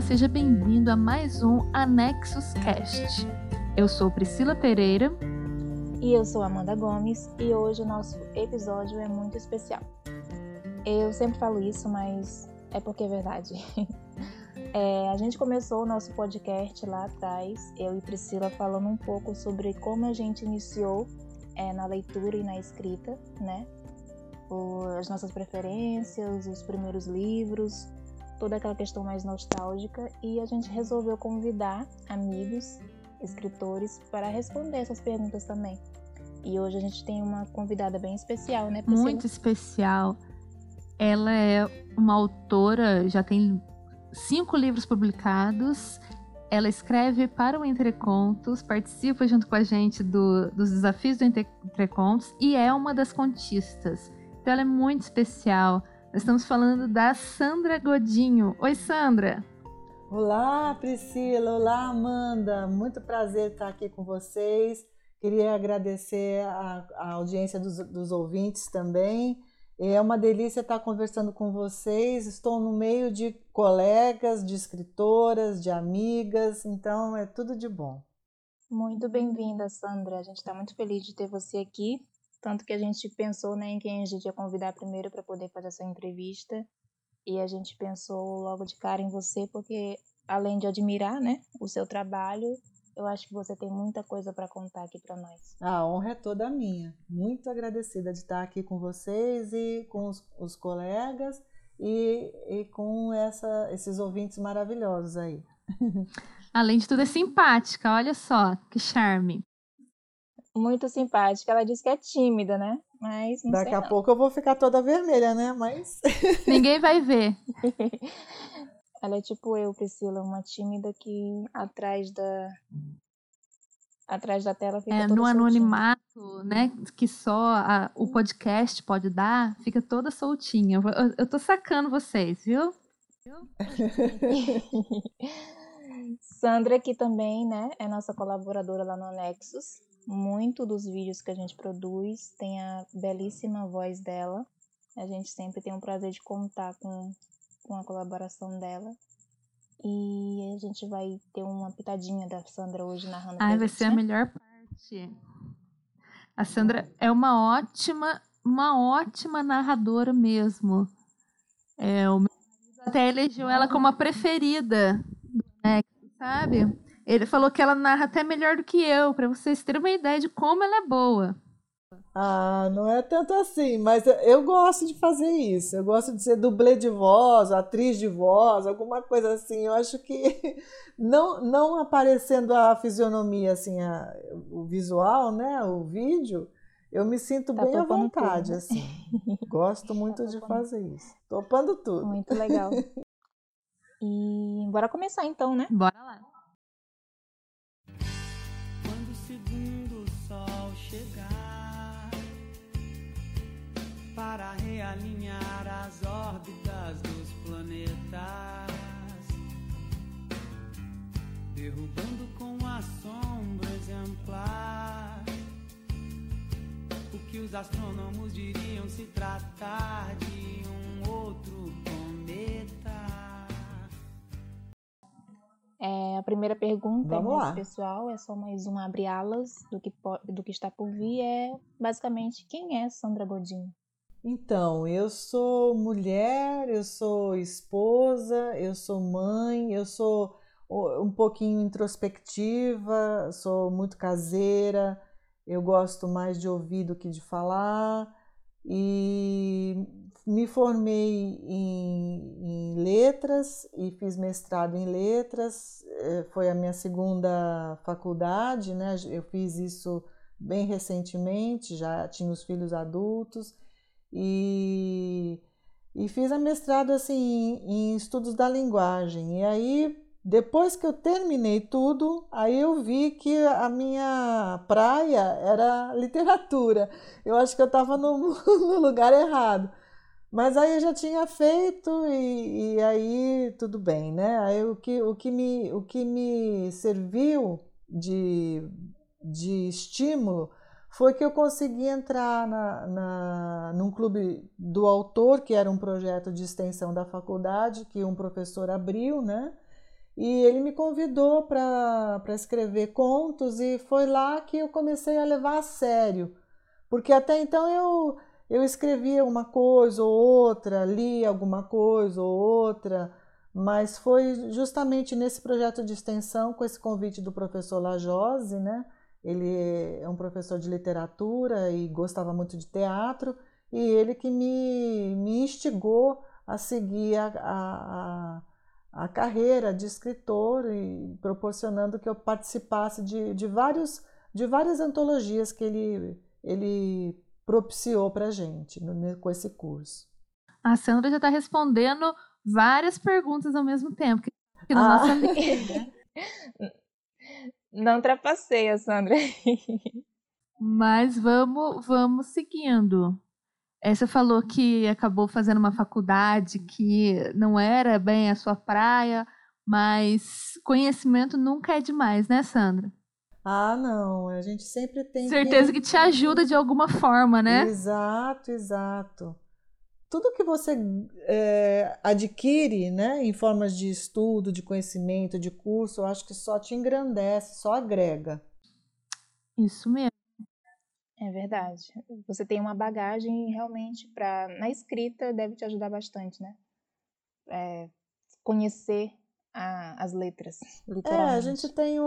Seja bem-vindo a mais um Anexus Cast. Eu sou Priscila Pereira. E eu sou Amanda Gomes e hoje o nosso episódio é muito especial. Eu sempre falo isso, mas é porque é verdade. É, a gente começou o nosso podcast lá atrás, eu e Priscila falando um pouco sobre como a gente iniciou é, na leitura e na escrita, né? O, as nossas preferências, os primeiros livros, toda aquela questão mais nostálgica e a gente resolveu convidar amigos, escritores, para responder essas perguntas também. E hoje a gente tem uma convidada bem especial, né? Muito especial. Ela é uma autora, já tem cinco livros publicados. Ela escreve para o Entrecontos, participa junto com a gente do, dos desafios do Entrecontos e é uma das contistas. Então ela é muito especial. Estamos falando da Sandra Godinho. Oi, Sandra. Olá, Priscila. Olá, Amanda. Muito prazer estar aqui com vocês. Queria agradecer a, a audiência dos, dos ouvintes também. É uma delícia estar conversando com vocês. Estou no meio de colegas, de escritoras, de amigas, então é tudo de bom. Muito bem-vinda, Sandra. A gente está muito feliz de ter você aqui. Tanto que a gente pensou né, em quem a gente ia convidar primeiro para poder fazer essa entrevista. E a gente pensou logo de cara em você, porque além de admirar né, o seu trabalho, eu acho que você tem muita coisa para contar aqui para nós. A honra é toda minha. Muito agradecida de estar aqui com vocês e com os, os colegas e, e com essa, esses ouvintes maravilhosos aí. Além de tudo, é simpática, olha só, que charme. Muito simpática. Ela disse que é tímida, né? Mas Daqui a não. pouco eu vou ficar toda vermelha, né? Mas. Ninguém vai ver. Ela é tipo eu, Priscila, uma tímida que atrás da atrás da tela fica é, toda no soltinha. anonimato, né, que só a, o podcast pode dar, fica toda soltinha. Eu, eu tô sacando vocês, viu? Sandra aqui também, né, é nossa colaboradora lá no Anexus. Muito dos vídeos que a gente produz tem a belíssima voz dela. A gente sempre tem o prazer de contar com com a colaboração dela. E a gente vai ter uma pitadinha da Sandra hoje narrando. Ai, vai gente, ser né? a melhor parte. A Sandra é uma ótima, uma ótima narradora mesmo. É, o meu até elegeu ela como a preferida né, sabe? Ele falou que ela narra até melhor do que eu, para vocês terem uma ideia de como ela é boa. Ah, não é tanto assim, mas eu gosto de fazer isso. Eu gosto de ser dublê de voz, atriz de voz, alguma coisa assim. Eu acho que não, não aparecendo a fisionomia, assim, a, o visual, né, o vídeo, eu me sinto Tá bem à vontade, tudo, assim. Gosto muito de topando. fazer isso. Topando tudo. Muito legal. E bora começar então, né? Bora lá. Para realinhar as órbitas dos planetas, derrubando com a sombra exemplar o que os astrônomos diriam se tratar de um outro cometa. É, a primeira pergunta Vamos é mais lá. pessoal, é só mais um abre alas do que, do que está por vir. É basicamente quem é Sandra Godinho? Então, eu sou mulher, eu sou esposa, eu sou mãe, eu sou um pouquinho introspectiva, sou muito caseira, eu gosto mais de ouvir do que de falar e me formei em, em letras e fiz mestrado em letras, eh, foi a minha segunda faculdade, né? Eu fiz isso bem recentemente, já tinha os filhos adultos e, e fiz a mestrado assim em, em estudos da linguagem. E aí, depois que eu terminei tudo, aí eu vi que a minha praia era literatura. Eu acho que eu estava no, no lugar errado. Mas aí eu já tinha feito e, e aí tudo bem, né? Aí o que, o que, me, o que me serviu de, de estímulo foi que eu consegui entrar na, na, num clube do autor, que era um projeto de extensão da faculdade, que um professor abriu, né? e ele me convidou para escrever contos e foi lá que eu comecei a levar a sério. Porque até então eu, eu escrevia uma coisa ou outra, lia alguma coisa ou outra, mas foi justamente nesse projeto de extensão, com esse convite do professor Lajose, né? Ele é um professor de literatura e gostava muito de teatro, e ele que me, me instigou a seguir a, a, a carreira de escritor e proporcionando que eu participasse de, de, vários, de várias antologias que ele, ele propiciou para a gente no, com esse curso. A Sandra já está respondendo várias perguntas ao mesmo tempo. Que na ah. lista. Não trapacei, Sandra. Mas vamos, vamos seguindo. É, você falou que acabou fazendo uma faculdade que não era bem a sua praia, mas conhecimento nunca é demais, né, Sandra? Ah, não. A gente sempre tem. Certeza que, que te ajuda de alguma forma, né? Exato, exato. Tudo que você é, adquire, né, em formas de estudo, de conhecimento, de curso, eu acho que só te engrandece, só agrega. Isso mesmo. É verdade. Você tem uma bagagem realmente para na escrita deve te ajudar bastante, né? É, conhecer a, as letras, literalmente. É, a gente tem um,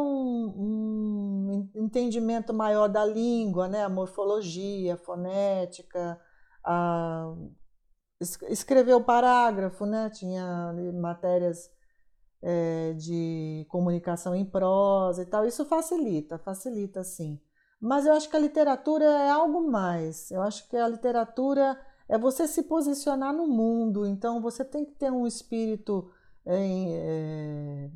um, entendimento maior da língua, né? A morfologia, a fonética, a, escrever o parágrafo, né? Tinha matérias é, de comunicação em prosa e tal. Isso facilita, facilita sim. Mas eu acho que a literatura é algo mais. Eu acho que a literatura é você se posicionar no mundo. Então você tem que ter um espírito. É,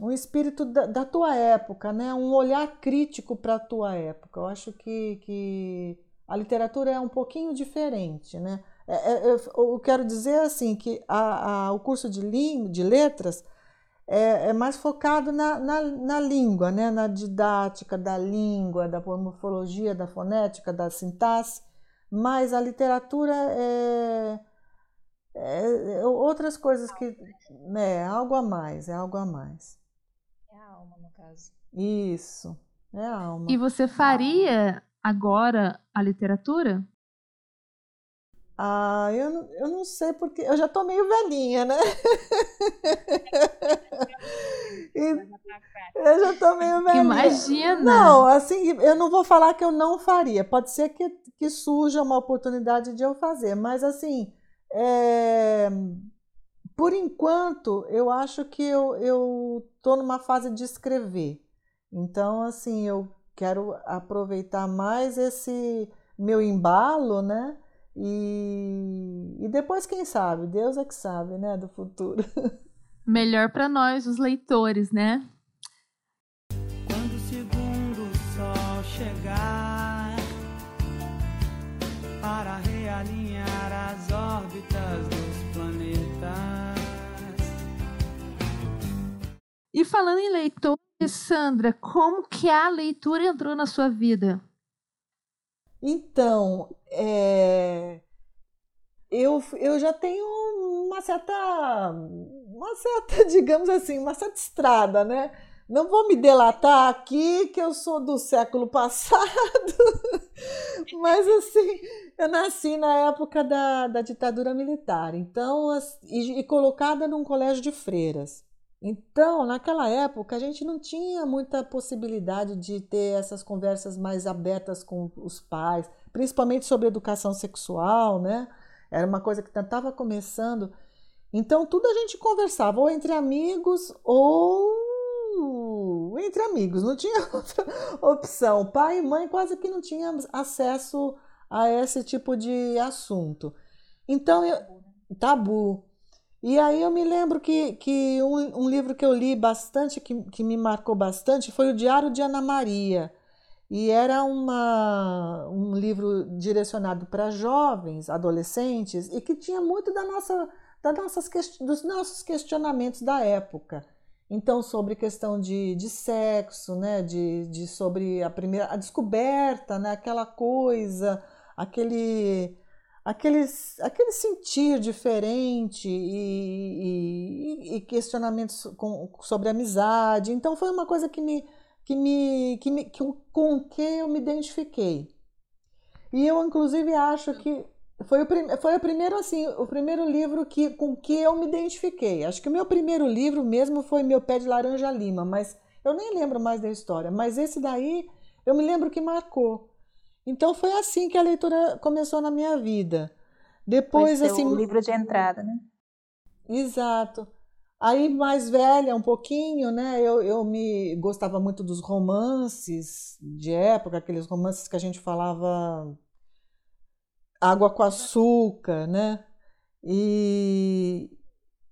um espírito da, da, tua época, né? um olhar crítico para a tua época. Eu acho que, que a literatura é um pouquinho diferente. Né? É, é, eu, quero dizer assim que a, a, o curso de, de letras é, é mais focado na, na, na, língua, né? na didática da língua, da morfologia, da fonética, da sintaxe, mas a literatura é, é, é outras coisas que. Né, é algo a mais, é algo a mais. É a alma, no caso. Isso, é a alma. E você faria agora a literatura? Ah, eu não, eu não sei porque eu já tô meio velhinha, né? eu já tô meio velhinha. Imagina! Não, assim, eu não vou falar que eu não faria. Pode ser que, que surja uma oportunidade de eu fazer, mas assim, é... por enquanto, eu acho que eu, eu tô numa fase de escrever. Então, assim, eu quero aproveitar mais esse meu embalo, né? E, e depois, quem sabe? Deus é que sabe, né? Do futuro. Melhor para nós, os leitores, né? Quando o segundo sol chegar para realinhar as órbitas dos planetas. E falando em leitores, Sandra, como que a leitura entrou na sua vida? Então, é, eu, eu já tenho uma certa, uma certa, digamos assim, uma certa estrada, né? Não vou me delatar aqui que eu sou do século passado, mas assim, eu nasci na época da, da ditadura militar, então, e, e colocada num colégio de freiras. Então, naquela época, a gente não tinha muita possibilidade de ter essas conversas mais abertas com os pais, principalmente sobre educação sexual, né? Era uma coisa que estava começando. Então, tudo a gente conversava ou entre amigos ou entre amigos, não tinha outra opção. Pai e mãe quase que não tinham acesso a esse tipo de assunto. Então, eu, tabu. E aí eu me lembro que, que um, um livro que eu li bastante, que, que me marcou bastante, foi o Diário de Ana Maria. E era uma, um livro direcionado para jovens, adolescentes, e que tinha muito da nossa, da nossas, dos nossos questionamentos da época. Então, sobre questão de, de sexo, né? de, de sobre a primeira a descoberta, né? aquela coisa, aquele aquele, aquele sentir diferente e, e, e questionamentos com, sobre amizade. Então foi uma coisa que me, que me, que me que, com que eu me identifiquei. E eu inclusive acho que foi o, prim, foi o primeiro assim, o primeiro livro que com que eu me identifiquei. Acho que o meu primeiro livro mesmo foi Meu Pé de Laranja Lima, mas eu nem lembro mais da história, mas esse daí eu me lembro que marcou. Então foi assim que a leitura começou na minha vida. Depois foi assim, o livro de entrada, né? Exato. Aí mais velha um pouquinho, né? Eu, eu me gostava muito dos romances de época, aqueles romances que a gente falava água com açúcar, né? E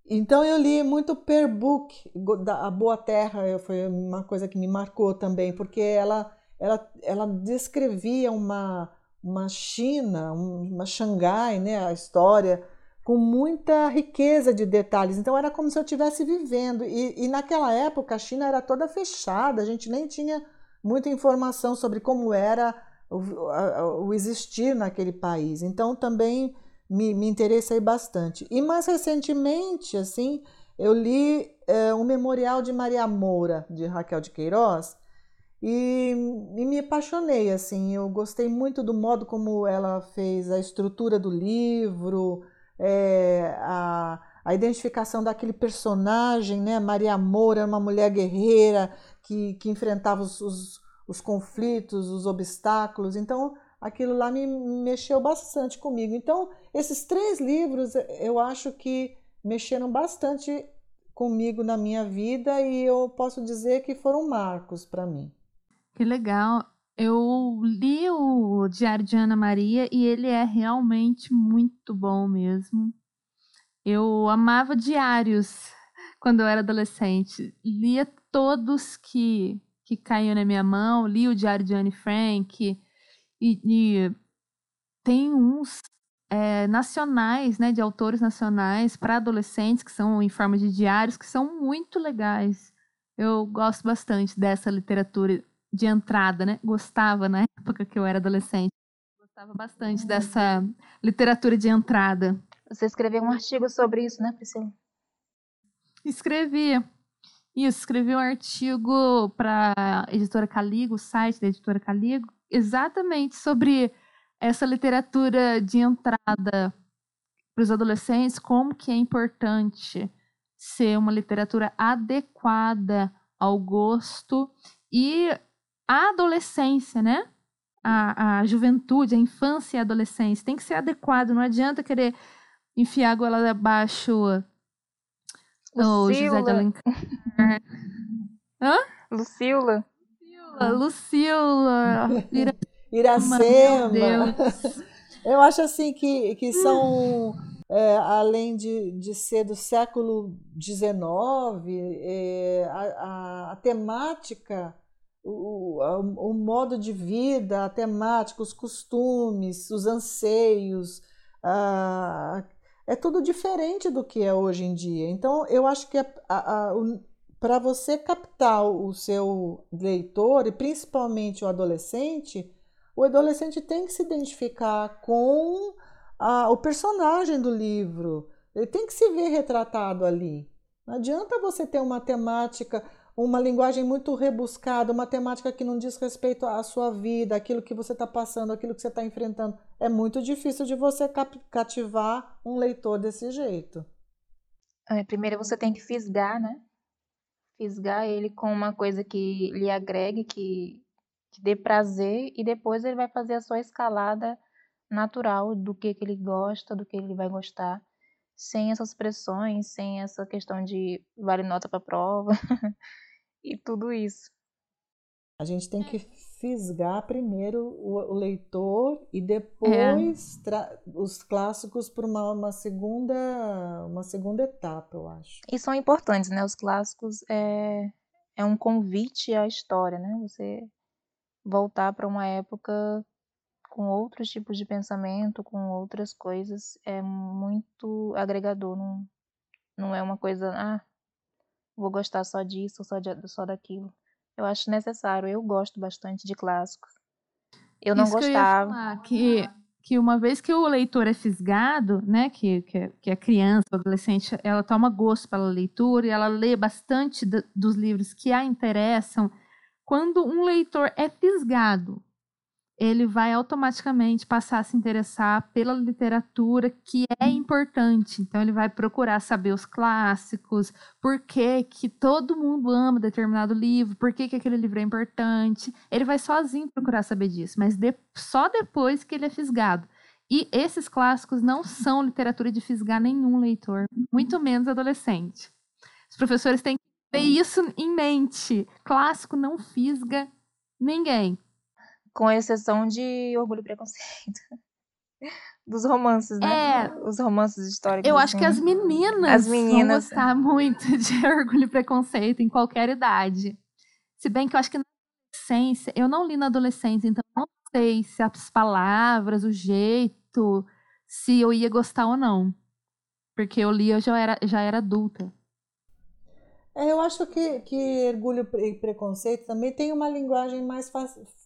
então eu li muito Per Book, A Boa Terra, foi uma coisa que me marcou também, porque ela ela, ela descrevia uma, uma China, uma Xangai, né, a história, com muita riqueza de detalhes. Então era como se eu estivesse vivendo. E, e naquela época a China era toda fechada, a gente nem tinha muita informação sobre como era o, o existir naquele país. Então também me, me interessei bastante. E mais recentemente, assim, eu li é, memorial de Maria Moura, de Raquel de Queiroz, e, e, me apaixonei, assim, eu gostei muito do modo como ela fez a estrutura do livro, é, a, a identificação daquele personagem, né? Maria Moura, uma mulher guerreira que, que enfrentava os, os, os conflitos, os obstáculos, então aquilo lá me mexeu bastante comigo. Então, esses três livros eu acho que mexeram bastante comigo na minha vida e eu posso dizer que foram marcos para mim. Que legal. Eu li o Diário de Ana Maria e ele é realmente muito bom mesmo. Eu amava diários quando eu era adolescente. Lia todos que, que caíam na minha mão. Li o Diário de Anne Frank. E, e tem uns é, nacionais, né, de autores nacionais para adolescentes, que são em forma de diários, que são muito legais. Eu gosto bastante dessa literatura de entrada, né? Gostava na época que eu era adolescente. Gostava bastante dessa literatura de entrada. Você escreveu um artigo sobre isso, né, Priscila? Escrevi. Isso, escrevi um artigo para a editora Caligo, o site da editora Caligo, exatamente sobre essa literatura de entrada para os adolescentes, como que é importante ser uma literatura adequada ao gosto e a adolescência, né? A, a juventude, a infância e a adolescência tem que ser adequado. Não adianta querer enfiar a goela abaixo o José de Alencar. Hã? Lucila. Lucila. Lucila. Iracema. Eu acho assim que, que são, é, além de, de ser do século XIX, é, a, a, a temática o, o modo de vida, a temática, os costumes, os anseios, é tudo diferente do que é hoje em dia. Então, eu acho que para você captar o seu leitor, e principalmente o adolescente, o adolescente tem que se identificar com a, o personagem do livro, ele tem que se ver retratado ali. Não adianta você ter uma temática uma linguagem muito rebuscada, uma temática que não diz respeito à sua vida, aquilo que você está passando, aquilo que você está enfrentando. É muito difícil de você cativar um leitor desse jeito. É, primeiro você tem que fisgar, né? Fisgar ele com uma coisa que lhe agregue, que, que dê prazer, e depois ele vai fazer a sua escalada natural do que, que ele gosta, do que ele vai gostar sem essas pressões, sem essa questão de vale nota para prova e tudo isso. A gente tem que fisgar primeiro o, o leitor e depois é. os clássicos para uma, uma, segunda uma segunda etapa, eu acho. E são importantes, né? Os clássicos é, é um convite à história, né? Você voltar para uma época com outros tipos de pensamento, com outras coisas, é muito agregador. Não, não é uma coisa, ah, vou gostar só disso, só, de, só daquilo. Eu acho necessário, eu gosto bastante de clássicos. Eu não Isso gostava. Que, eu que que uma vez que o leitor é fisgado, né, que, que, que a criança, o adolescente, ela toma gosto pela leitura e ela lê bastante do, dos livros que a interessam, quando um leitor é fisgado ele vai automaticamente passar a se interessar pela literatura que é importante. Então ele vai procurar saber os clássicos, por que, que todo mundo ama determinado livro, por que, que aquele livro é importante. Ele vai sozinho procurar saber disso, mas de, só depois que ele é fisgado. E esses clássicos não são literatura de fisgar nenhum leitor, muito menos adolescente. Os professores têm que ter isso em mente. Clássico não fisga ninguém com exceção de Orgulho e Preconceito. Dos romances, né? É, Os romances históricos. Eu acho assim. que as meninas, as meninas vão gostar muito de Orgulho e Preconceito em qualquer idade. Se bem que eu acho que na adolescência, eu não li na adolescência, então não sei se as palavras, o jeito, se eu ia gostar ou não. Porque eu li, eu já era, já era adulta. É, eu acho que, que Orgulho e Preconceito também tem uma linguagem mais,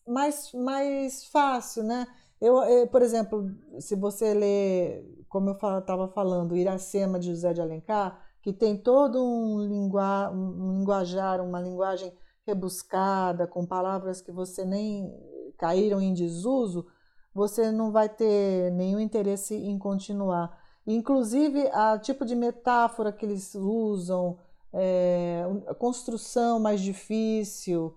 mais, mais fácil, né? Eu, eu, eh, por exemplo, se você lê, como eu estava falando, Iracema de José de Alencar, que tem todo um, lingua, um linguajar, uma linguagem rebuscada, com palavras que você nem caíram em desuso, você não vai ter nenhum interesse em continuar. Inclusive, a tipo de metáfora que eles usam, é, a construção mais difícil.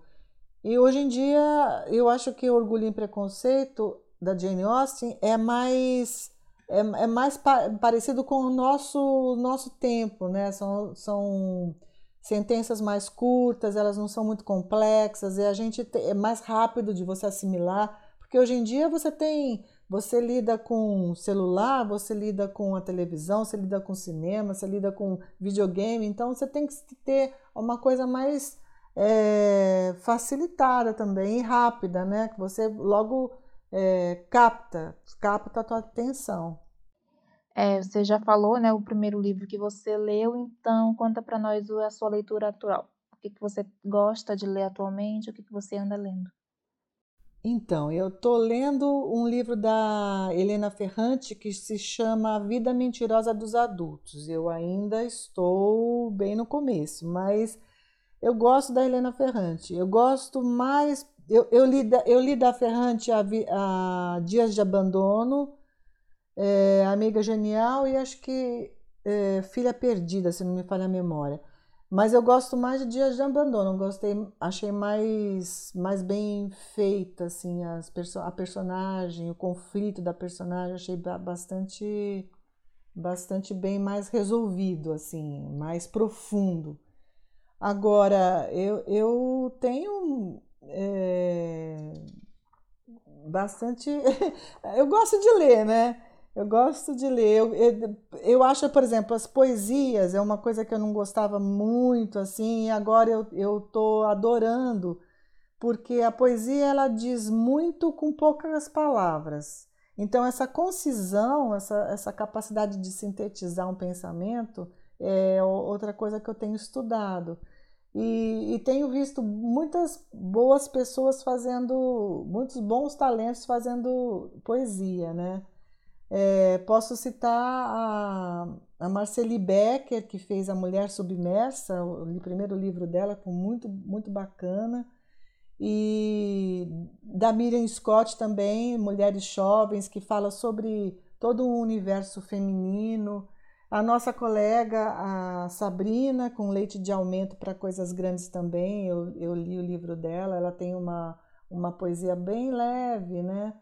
E hoje em dia, eu acho que Orgulho e Preconceito da Jane Austen é mais é, é mais pa parecido com o nosso nosso tempo, né? São, são sentenças mais curtas, elas não são muito complexas e a gente é mais rápido de você assimilar, porque hoje em dia você tem você lida com celular, você lida com a televisão, você lida com cinema, você lida com videogame, então você tem que ter uma coisa mais é, facilitada também e rápida, né? Que você logo é, capta, capta a tua atenção. É, você já falou, né, o primeiro livro que você leu, então conta para nós a sua leitura atual. O que, que você gosta de ler atualmente, o que, que você anda lendo? Então, eu estou lendo um livro da Helena Ferrante que se chama A Vida Mentirosa dos Adultos. Eu ainda estou bem no começo, mas eu gosto da Helena Ferrante. Eu gosto mais. Eu, eu, li, da, eu li da Ferrante a, a Dias de Abandono, é, Amiga Genial e acho que é, Filha Perdida, se não me falha a memória. Mas eu gosto mais de Dias de Abandono, gostei, achei mais, mais bem feita, assim, as perso a personagem, o conflito da personagem, achei bastante, bastante bem mais resolvido, assim, mais profundo. Agora, eu, eu tenho é, bastante. eu gosto de ler, né? Eu gosto de ler. Eu, eu, eu, acho, por exemplo, as poesias é uma coisa que eu não gostava muito, assim, e agora eu, eu tô adorando, porque a poesia ela diz muito com poucas palavras. Então, essa concisão, essa, essa capacidade de sintetizar um pensamento é outra coisa que eu tenho estudado. E, e, tenho visto muitas boas pessoas fazendo, muitos bons talentos fazendo poesia, né? É, posso citar a, a Marceli Becker, que fez A Mulher Submersa, o primeiro livro dela, com muito, muito bacana. E da Miriam Scott também, Mulheres Jovens, que fala sobre todo o universo feminino. A nossa colega, a Sabrina, com Leite de Aumento para Coisas Grandes também, eu, eu li o livro dela, ela tem uma, uma poesia bem leve, né?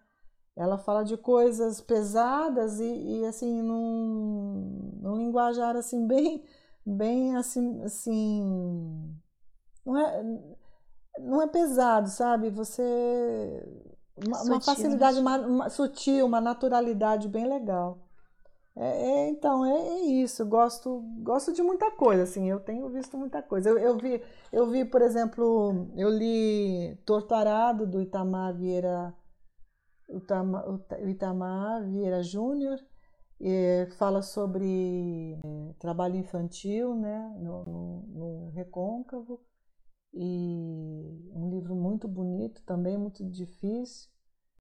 Ela fala de coisas pesadas e, e assim, num, num linguajar assim, bem, bem assim, assim não é, não é pesado, sabe? Você uma, uma facilidade uma, uma, sutil, uma naturalidade bem legal. É, é, então, é, é, isso. Gosto, gosto de muita coisa, assim. Eu tenho visto muita coisa. Eu, eu, vi, eu vi, por exemplo, eu li Torturado, do Itamar Vieira o Itamar Vieira Júnior, fala sobre é, trabalho infantil né, no, no, no, Recôncavo, e um livro muito bonito, também muito difícil.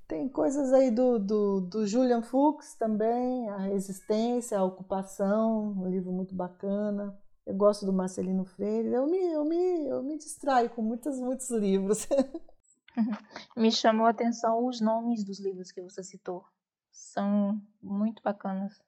Tem coisas aí do, do, do Julian Fuchs também, A Resistência, A Ocupação, um livro muito bacana. Eu gosto do Marcelino Freire. Eu me, eu me, eu me distraio com muitos, muitos livros. me chamou a atenção os nomes dos livros que você citou. São muito bacanas.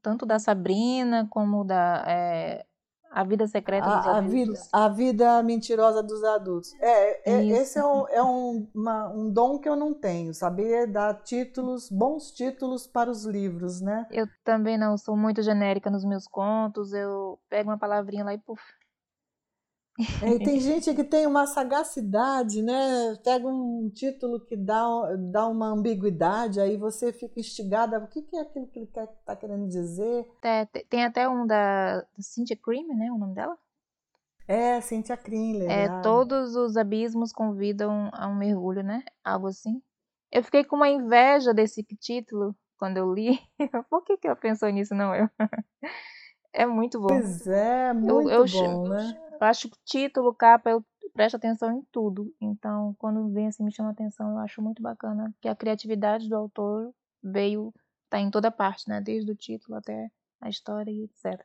Tanto da Sabrina como da é, a vida secreta dos a, adultos. A vida, a vida mentirosa dos adultos. É, é esse é, um, é um, uma, um dom que eu não tenho, saber dar títulos, bons títulos para os livros, né? Eu também não sou muito genérica nos meus contos, eu pego uma palavrinha lá e puf, é, e tem gente que tem uma sagacidade, né? Pega um título que dá, dá uma ambiguidade, aí você fica instigada. O que, que é aquilo que ele está querendo dizer? É, tem até um da, Cynthia Cream, né? O nome dela? É, Cynthia Cream, É, todos os abismos convidam a um mergulho, né? Algo assim. Eu fiquei com uma inveja desse título quando eu li. Por que, que ela pensou nisso, não eu? É muito bom. Pois é, muito eu, eu, bom, né? Eu acho que título, capa, eu presto atenção em tudo. Então, quando vem assim, me chama atenção, eu acho muito bacana que a criatividade do autor veio, tá em toda parte, né? Desde o título até a história e etc.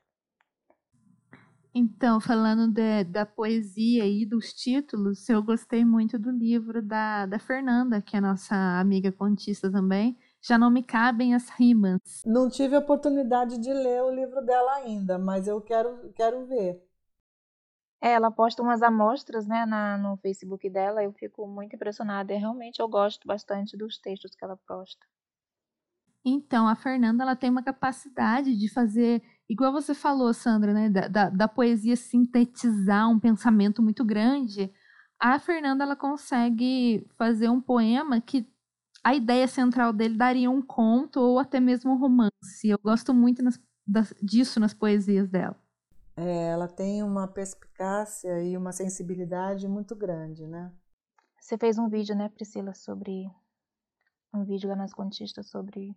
Então, falando de, da poesia e dos títulos, eu gostei muito do livro da, da Fernanda, que é nossa amiga contista também, já não me cabem as rimas. Não tive a oportunidade de ler o livro dela ainda, mas eu quero, quero ver. É, ela posta umas amostras né, na, no Facebook dela, eu fico muito impressionada. E realmente eu gosto bastante dos textos que ela posta. Então, a Fernanda ela tem uma capacidade de fazer, igual você falou, Sandra, né, da, da, da poesia sintetizar um pensamento muito grande. A Fernanda ela consegue fazer um poema que a ideia central dele daria um conto ou até mesmo um romance. Eu gosto muito nas, das, disso nas poesias dela. É, ela tem uma perspicácia e uma sensibilidade muito grande, né? Você fez um vídeo, né, Priscila, sobre um vídeo lá nas contistas sobre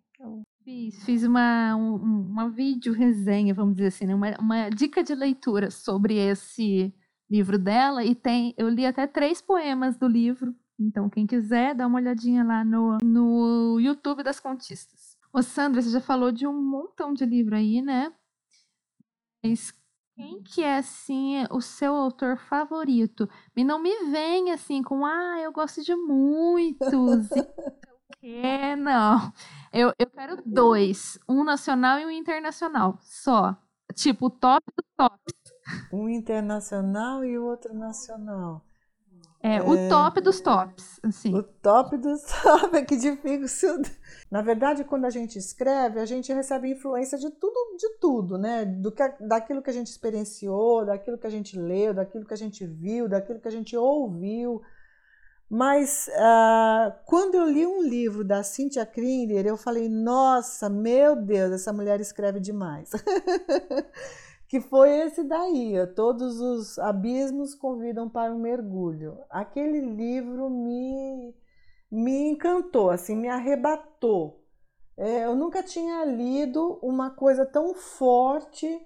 Fiz, fiz uma, um, uma vídeo resenha, vamos dizer assim, né? uma, uma dica de leitura sobre esse livro dela e tem, eu li até três poemas do livro então, quem quiser, dá uma olhadinha lá no, no YouTube das Contistas. Ô, Sandra, você já falou de um montão de livro aí, né? Mas quem que é, assim, o seu autor favorito? E não me vem, assim, com, ah, eu gosto de muitos. é, não. Eu, eu quero dois. Um nacional e um internacional. Só. Tipo, o top do top. Um internacional e o outro nacional. É, o é. top dos tops, assim. O top dos tops, é que difícil. Na verdade, quando a gente escreve, a gente recebe influência de tudo, de tudo, né? Do que, daquilo que a gente experienciou, daquilo que a gente leu, daquilo que a gente viu, daquilo que a gente ouviu. Mas uh, quando eu li um livro da Cynthia Kringer, eu falei, nossa, meu Deus, essa mulher escreve demais. que foi esse daí, Todos os Abismos Convidam para um Mergulho. Aquele livro me, me encantou, assim, me arrebatou. É, eu nunca tinha lido uma coisa tão forte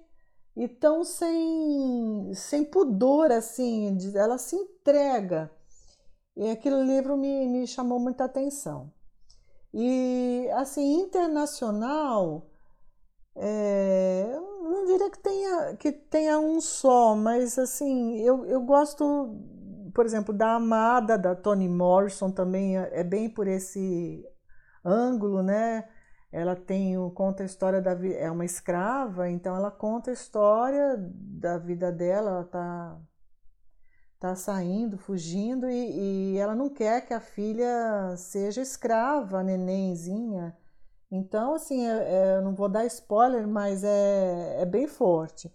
e tão sem, sem pudor, assim, ela se entrega. E aquele livro me, me chamou muita atenção. E, assim, internacional, é, eu diria que tenha, que tenha um só, mas assim, eu, eu gosto, por exemplo, da Amada, da Toni Morrison também é, é bem por esse ângulo, né? Ela tem conta a história da é uma escrava, então ela conta a história da vida dela, ela tá tá saindo, fugindo e, e ela não quer que a filha seja escrava, nenenzinha. Então, assim, é, é, eu não vou dar spoiler, mas é, é bem forte.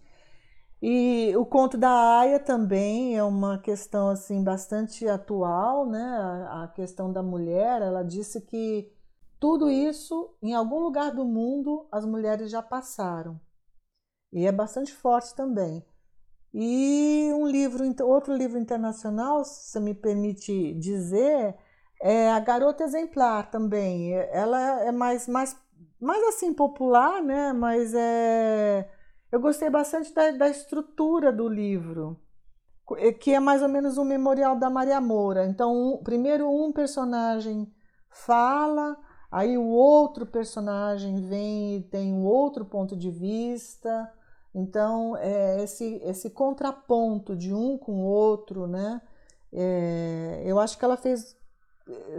E o conto da Aya também é uma questão assim bastante atual, né? A, a, questão da mulher, ela disse que tudo isso em algum lugar do mundo as mulheres já passaram. E é bastante forte também. E um livro, outro livro internacional, se me permite dizer, é a Garota Exemplar também. Ela é mais, mais, mais assim popular, né? Mas é. Eu gostei bastante da, da estrutura do livro, que é mais ou menos um memorial da Maria Moura. Então, um, primeiro um personagem fala, aí o outro personagem vem e tem um outro ponto de vista. Então, é esse, esse contraponto de um com o outro, né? É, eu acho que ela fez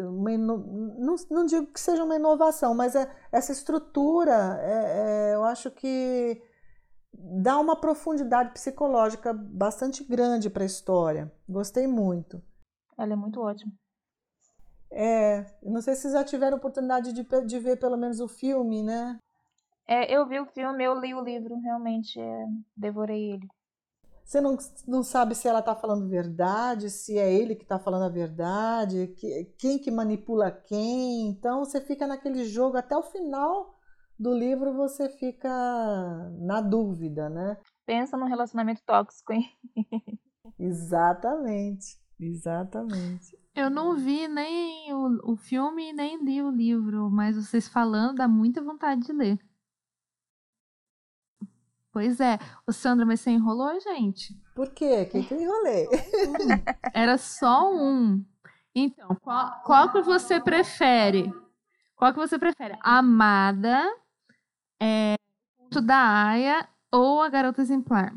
uma, não, não, digo que seja uma inovação, mas é, essa estrutura, é, é, eu acho que dá uma profundidade psicológica bastante grande para a história. Gostei muito. Ela é muito ótima. É, não sei se vocês já tiveram oportunidade de, de ver pelo menos o filme, né? É, eu vi o filme, eu li o livro, realmente, é, devorei ele. Você não, não sabe se ela está falando verdade, se é ele que está falando a verdade, que, quem que manipula quem. Então você fica naquele jogo até o final do livro você fica na dúvida, né? Pensa num relacionamento tóxico, hein? exatamente, exatamente. Eu não vi nem o, o filme nem li o livro, mas vocês falando dá muita vontade de ler. Pois é. O Sandra, mas você enrolou, gente? Por quê? Quem que eu enrolei? Era só um. Então, qual, qual que você prefere? Qual que você prefere? Amada, é, da Aya ou a Garota Exemplar?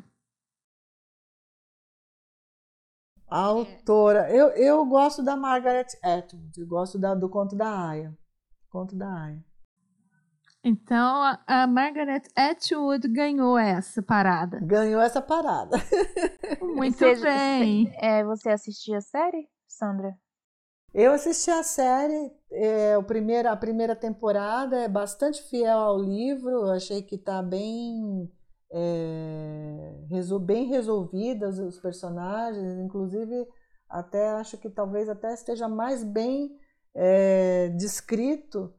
A autora. Eu, eu gosto da Margaret Atwood. Eu gosto da, do conto da Aya. Conto da Aya. Então a, Margaret Atwood ganhou essa parada. Ganhou essa parada. Muito seja, bem. É, você assistia a série, Sandra? Eu assisti a série, é, o primeiro, a primeira temporada é bastante fiel ao livro, eu achei que está bem, é, bem resolvidas os personagens, inclusive até acho que talvez até esteja mais bem é, descrito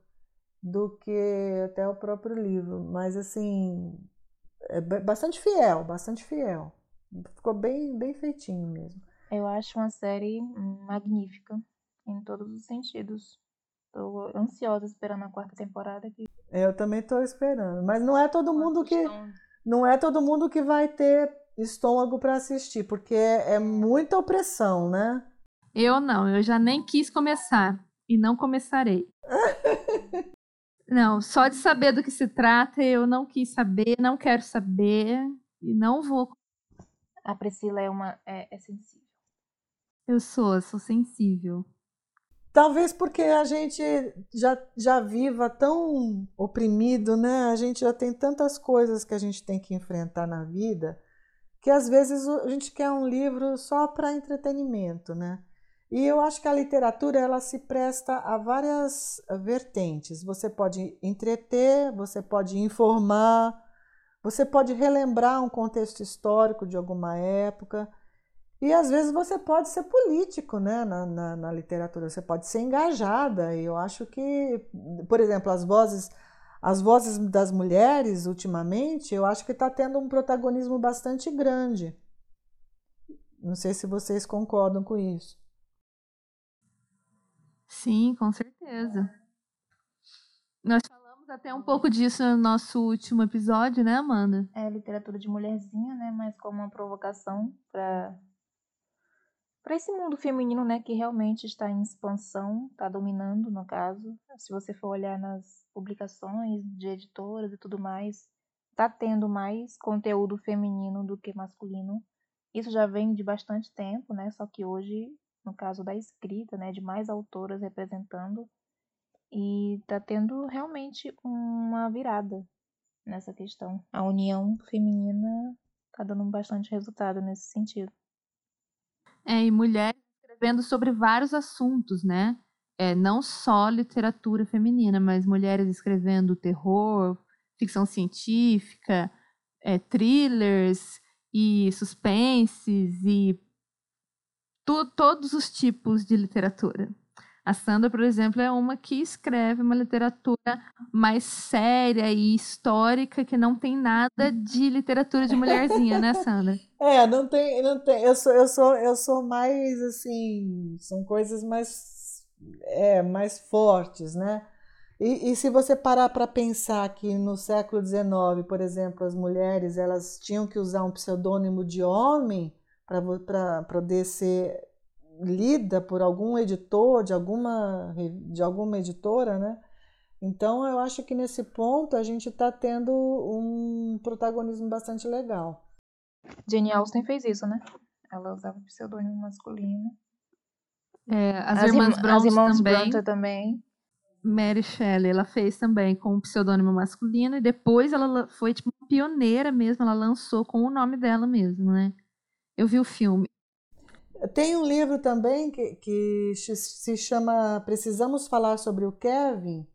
do que até o próprio livro, mas assim é bastante fiel, bastante fiel. Ficou bem, bem feitinho mesmo. Eu acho uma série magnífica em todos os sentidos. Estou ansiosa esperando a quarta temporada aqui. Eu também estou esperando, mas não é todo mundo que não é todo mundo que vai ter estômago para assistir, porque é, é muita opressão, né? Eu não, eu já nem quis começar e não começarei. Não, só de saber do que se trata, eu não quis saber, não quero saber e não vou. A Priscila é uma é, é sensível. Eu sou, sou sensível. Talvez porque a gente já, já viva tão oprimido, né? A gente já tem tantas coisas que a gente tem que enfrentar na vida, que às vezes a gente quer um livro só para entretenimento, né? E eu acho que a literatura ela se presta a várias vertentes. Você pode entreter, você pode informar, você pode relembrar um contexto histórico de alguma época. E às vezes você pode ser político né, na, na, na literatura, você pode ser engajada. E eu acho que, por exemplo, as vozes, as vozes das mulheres, ultimamente, eu acho que está tendo um protagonismo bastante grande. Não sei se vocês concordam com isso. Sim, com certeza. Nós falamos até um pouco disso no nosso último episódio, né, Amanda? É literatura de mulherzinha, né? Mas como uma provocação para para esse mundo feminino, né, que realmente está em expansão, está dominando, no caso. Se você for olhar nas publicações de editoras e tudo mais, está tendo mais conteúdo feminino do que masculino. Isso já vem de bastante tempo, né? Só que hoje no caso da escrita, né, de mais autoras representando, e está tendo realmente uma virada nessa questão. A união feminina está dando bastante resultado nesse sentido. É, e mulheres escrevendo sobre vários assuntos, né? É, não só literatura feminina, mas mulheres escrevendo terror, ficção científica, é, thrillers e suspenses e tu, todos os tipos de literatura. A Sandra, por exemplo, é uma que escreve uma literatura mais séria e histórica, que não tem nada de literatura de mulherzinha, né, Sandra? É, não tem, não tem. Eu sou, eu sou, eu sou mais assim, são coisas mais, é, mais fortes, né? E, e se você parar para pensar que no século XIX, por exemplo, as mulheres elas tinham que usar um pseudônimo de homem para poder ser lida por algum editor, de alguma, de alguma editora, né? Então eu acho que nesse ponto a gente está tendo um protagonismo bastante legal. Jane Austen fez isso, né? Ela usava pseudônimo masculino. É, as, as, irmãs Bronte as irmãs também. também. Mary Shelley, ela fez também com o pseudônimo masculino e depois ela foi tipo pioneira mesmo, ela lançou com o nome dela mesmo, né? Eu vi o filme. Tem um livro também que, que se chama Precisamos Falar sobre o Kevin,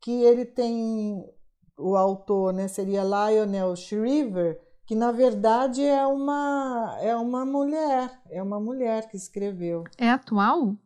que ele tem o autor, né, seria Lionel Shriver, que na verdade é uma é uma mulher, é uma mulher que escreveu. É atual?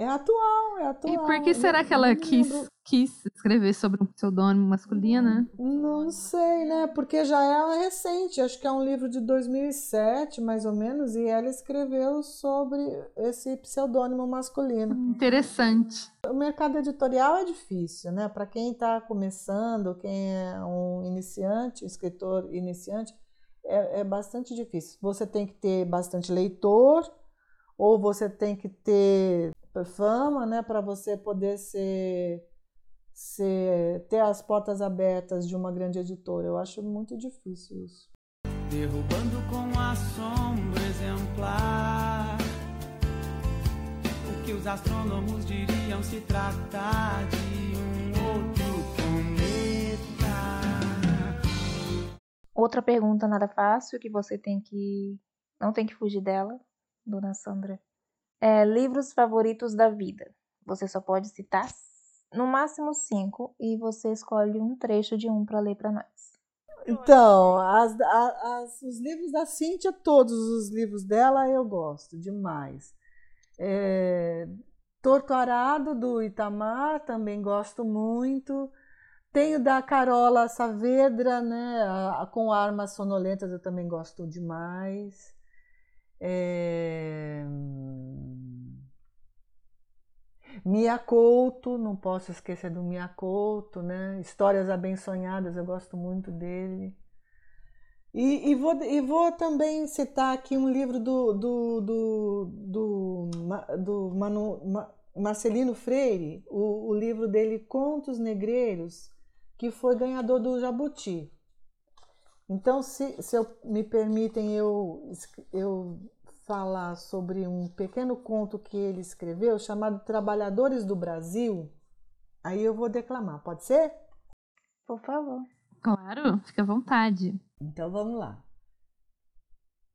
É atual, é atual. E por que será que ela quis, quis escrever sobre um pseudônimo masculino? Não sei, né? Porque já é recente, acho que é um livro de 2007, mais ou menos, e ela escreveu sobre esse pseudônimo masculino. Interessante. O mercado editorial é difícil, né? Para quem está começando, quem é um iniciante, escritor iniciante, é, é bastante difícil. Você tem que ter bastante leitor, ou você tem que ter fama, né, para você poder ser, ser ter as portas abertas de uma grande editora. Eu acho muito difícil isso. Derrubando com a sombra exemplar o que os astrônomos diriam se tratar de um outro planeta. Outra pergunta nada fácil que você tem que não tem que fugir dela, dona Sandra é, livros favoritos da vida. Você só pode citar no máximo cinco e você escolhe um trecho de um para ler para nós. Então, as, as, os livros da Cíntia, todos os livros dela eu gosto demais. É, Torto Arado, do Itamar, também gosto muito. Tenho da Carola Saavedra, né, a, a, com armas sonolentas, eu também gosto demais. É... Mia Couto, não posso esquecer do Mia Couto, né? Histórias Abençonhadas, eu gosto muito dele. E, e, vou, e vou também citar aqui um livro do, do, do, do, do Manu, Marcelino Freire, o, o livro dele Contos Negreiros, que foi ganhador do Jabuti. Então, se, se eu, me permitem eu, eu falar sobre um pequeno conto que ele escreveu chamado Trabalhadores do Brasil, aí eu vou declamar, pode ser? Por favor. Claro, fica à vontade. Então vamos lá.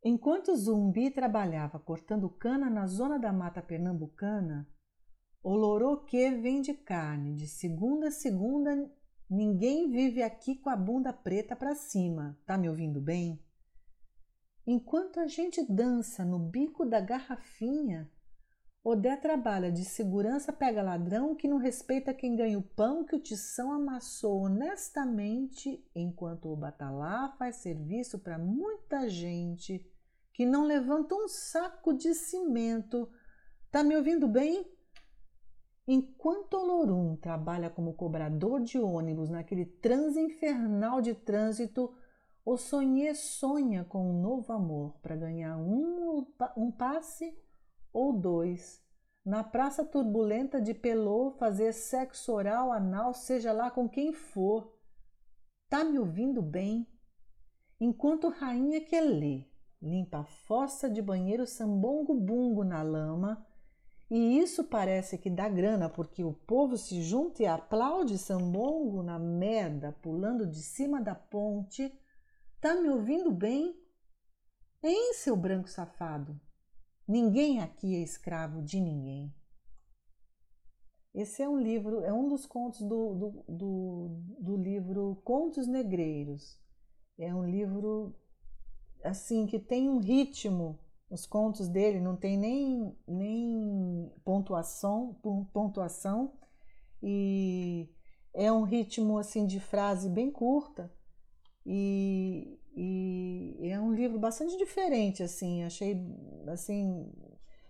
Enquanto Zumbi trabalhava cortando cana na zona da mata pernambucana, o Loroque vende carne de segunda a segunda Ninguém vive aqui com a bunda preta para cima, tá me ouvindo bem? Enquanto a gente dança no bico da garrafinha, Odé trabalha de segurança pega ladrão que não respeita quem ganha o pão que o tição amassou honestamente, enquanto o batalá faz serviço para muita gente que não levanta um saco de cimento. Tá me ouvindo bem? Enquanto Olorum trabalha como cobrador de ônibus naquele transe infernal de trânsito, o Sonhê sonha com um novo amor para ganhar um, um passe ou dois. Na praça turbulenta de Pelô, fazer sexo oral, anal, seja lá com quem for. Tá me ouvindo bem? Enquanto rainha que lê, limpa a fossa de banheiro sambongo-bungo na lama, e isso parece que dá grana, porque o povo se junta e aplaude Sambongo na merda, pulando de cima da ponte. Tá me ouvindo bem? Hein, seu branco safado? Ninguém aqui é escravo de ninguém. Esse é um livro, é um dos contos do, do, do, do livro Contos Negreiros. É um livro assim que tem um ritmo os contos dele não tem nem, nem pontuação, pontuação. E é um ritmo assim de frase bem curta. E, e é um livro bastante diferente assim. Achei assim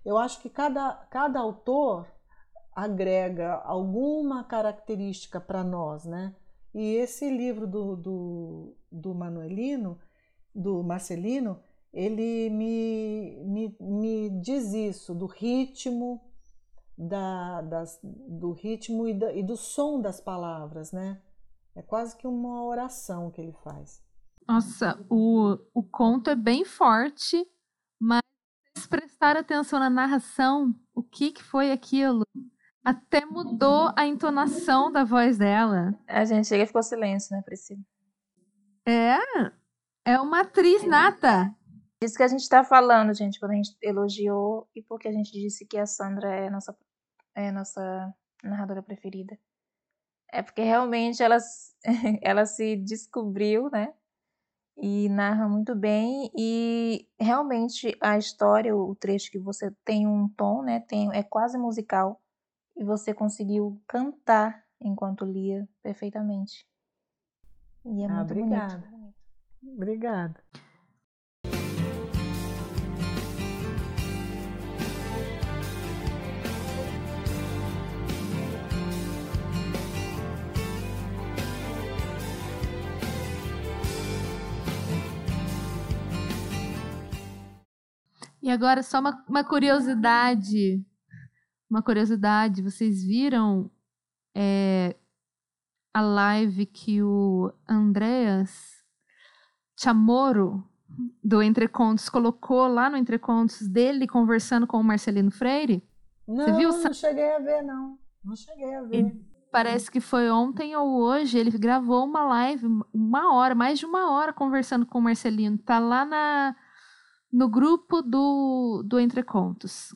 eu acho que cada, cada autor agrega alguma característica para nós né? E esse livro do, do, do Manuelino do Marcelino ele me, me, me diz isso, do ritmo, da, das, do ritmo e, da, e do som das palavras, né? É quase que uma oração que ele faz. Nossa, o, o conto é bem forte, mas se prestar atenção na narração, o que, que foi aquilo? Até mudou a entonação da voz dela. A gente chega e ficou silêncio, né, Priscila? É, é uma atriz nata. Isso que a gente está falando, gente, quando a gente elogiou e porque a gente disse que a Sandra é nossa, é nossa narradora preferida. É porque realmente ela, ela se descobriu, né? E narra muito bem. E realmente a história, o trecho que você tem um tom, né? Tem, é quase musical. E você conseguiu cantar enquanto lia perfeitamente. E é ah, muito obrigada. bonito. Obrigada. E agora, só uma, uma curiosidade. Uma curiosidade. Vocês viram é, a live que o Andreas Chamorro, do Entre Contos, colocou lá no Entre Contos dele conversando com o Marcelino Freire? Não, Você viu? não cheguei a ver, não. Não cheguei a ver. Parece que foi ontem ou hoje. Ele gravou uma live, uma hora, mais de uma hora, conversando com o Marcelino. Tá lá na, no grupo do, do Entre Contos.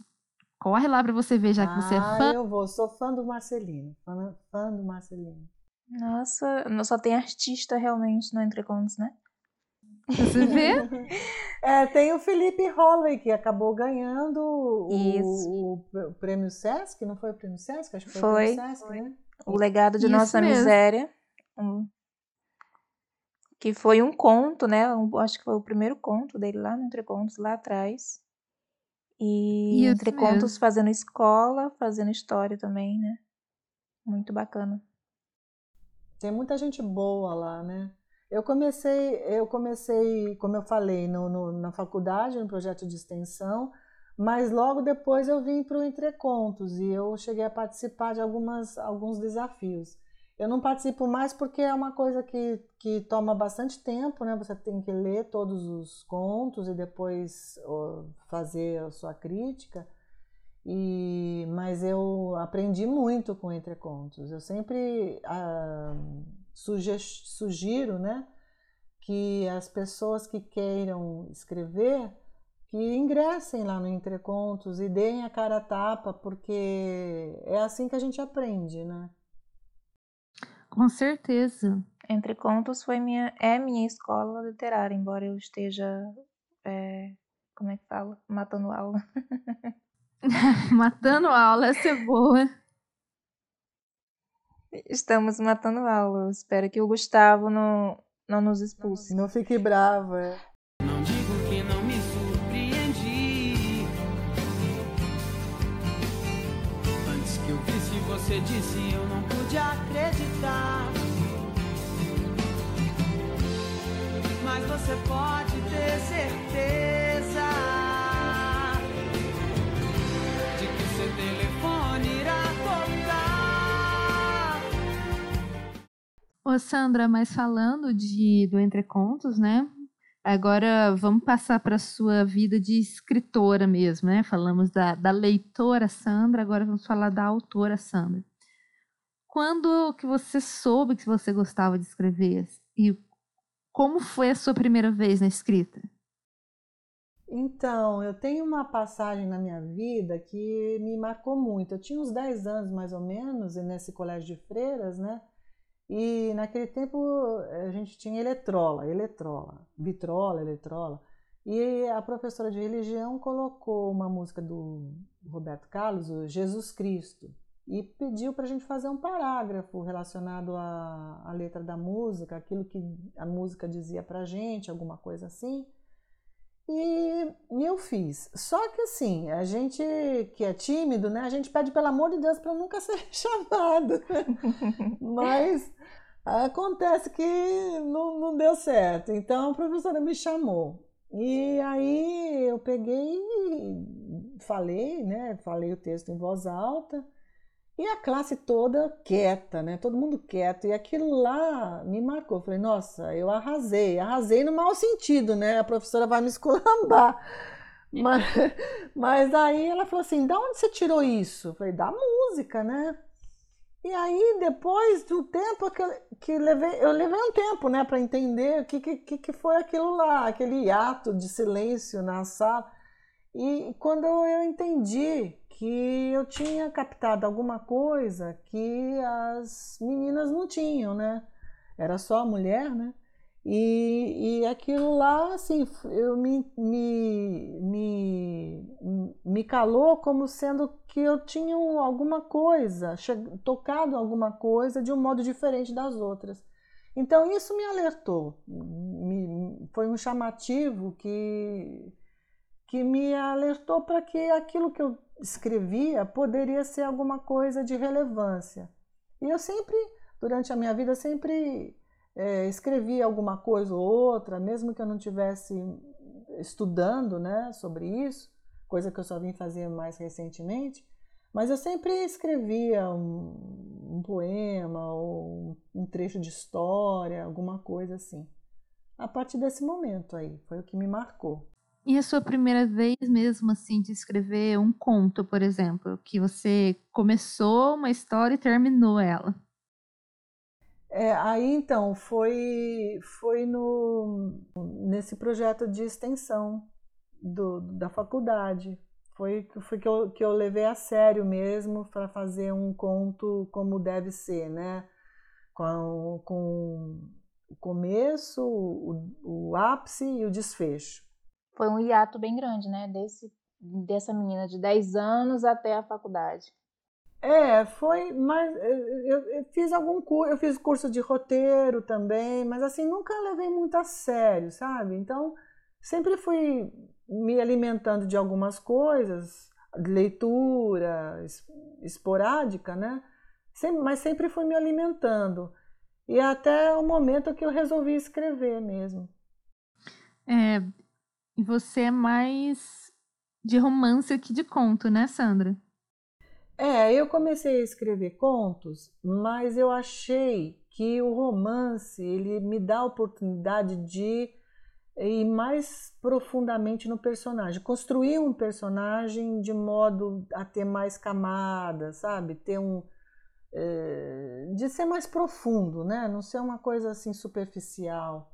Corre lá pra você ver, já que você é Ah, fã. eu vou. Sou fã do Marcelino. Fã, fã do Marcelino. Nossa, não- só tem artista realmente no Entre Contos, né? Você vê? É, tem o Felipe Holloway, que acabou ganhando o, o, o prêmio Sesc, não foi o prêmio Sesc? Acho que foi, Foi. o prêmio Sesc, né? O Legado de Isso Nossa mesmo. Miséria. um- que foi um conto, né? Um- acho que foi o primeiro conto dele lá no Entre Contos, lá atrás. E Isso Entre Contos mesmo. fazendo escola, fazendo história também, né? Muito bacana. Tem muita gente boa lá, né? Eu comecei, eu comecei, como eu falei, no, no- na faculdade, no projeto de extensão, mas logo depois eu vim para o Entrecontos e eu cheguei a participar de algumas, alguns desafios. Eu não participo mais porque é uma coisa que, que toma bastante tempo, né? Você tem que ler todos os contos e depois fazer a sua crítica. E, mas eu aprendi muito com Entrecontos. Eu sempre ah, sugiro, né, que as pessoas que queiram escrever que ingressem lá no Entrecontos e deem a cara a tapa, porque é assim que a gente aprende, né? Com certeza. Entre Contos foi minha, é minha escola literária, embora eu esteja, é, como é que fala? Matando aula. Matando aula, essa é boa. Estamos matando aula. Eu espero que o Gustavo não, não nos expulse. Não fique bravo, é. Não digo que não me surpreendi. Antes que eu visse você disse, eu você pode ter certeza de que seu telefone irá tocar. Ô, Sandra, mas falando de, do Entre Contos, né? Agora vamos passar para a sua vida de escritora mesmo, né? Falamos da, da leitora Sandra, agora vamos falar da autora Sandra. Quando que você soube que você gostava de escrever? E como foi a sua primeira vez na escrita? Então, eu tenho uma passagem na minha vida que me marcou muito. Eu tinha uns 10 anos mais ou menos nesse colégio de freiras, né? E naquele tempo a gente tinha eletrola, eletrola, vitrola, eletrola. E a professora de religião colocou uma música do Roberto Carlos, Jesus Cristo, e pediu para a gente fazer um parágrafo relacionado à, à letra da música, aquilo que a música dizia para a gente, alguma coisa assim. E, e eu fiz. Só que assim, a gente que é tímido, né? A gente pede pelo amor de Deus para nunca ser chamado. Mas acontece que não, não deu certo. Então a professora me chamou. E aí eu peguei falei, né? Falei o texto em voz alta e a classe toda quieta, né? Todo mundo quieto. E aquilo lá me marcou. Falei, nossa, eu arrasei. Arrasei no mau sentido, né? A professora vai me esculambar. Mas, mas aí ela falou assim: da onde você tirou isso? Eu falei, da música, né? E aí, depois do tempo que, que levei, eu levei um tempo, né, para entender o que, que, que foi aquilo lá, aquele ato de silêncio na sala. E quando eu entendi que eu tinha captado alguma coisa que as meninas não tinham, né? Era só a mulher, né? E, e aquilo lá, assim, eu me, me, me, me calou como sendo que eu tinha alguma coisa, tocado alguma coisa de um modo diferente das outras. Então isso me alertou, me, foi um chamativo que que me alertou para que aquilo que eu escrevia poderia ser alguma coisa de relevância. E eu sempre, durante a minha vida, sempre é, escrevi alguma coisa ou outra, mesmo que eu não estivesse estudando né, sobre isso, coisa que eu só vim fazer mais recentemente, mas eu sempre escrevia um, um poema ou um trecho de história, alguma coisa assim. A partir desse momento aí, foi o que me marcou. E a sua primeira vez mesmo, assim, de escrever um conto, por exemplo, que você começou uma história e terminou ela? É, aí então foi foi no nesse projeto de extensão do, da faculdade. Foi foi que eu, que eu levei a sério mesmo para fazer um conto como deve ser né? Com, com o começo o, o ápice e o desfecho foi um hiato bem grande, né? Desse, dessa menina de 10 anos até a faculdade. É, foi, mas eu, eu, fiz algum curso, eu fiz curso de roteiro também, mas assim, nunca levei muito a sério, sabe? Então, sempre fui me alimentando de algumas coisas, leitura esporádica, né? Sempre, mas sempre fui me alimentando. E até o momento que eu resolvi escrever mesmo. É, você é mais de romance que de conto, né, Sandra? É, eu comecei a escrever contos, mas eu achei que o romance ele me dá a oportunidade de ir mais profundamente no personagem, construir um personagem de modo a ter mais camadas, sabe? Ter um é, de ser mais profundo, né? Não ser uma coisa assim superficial.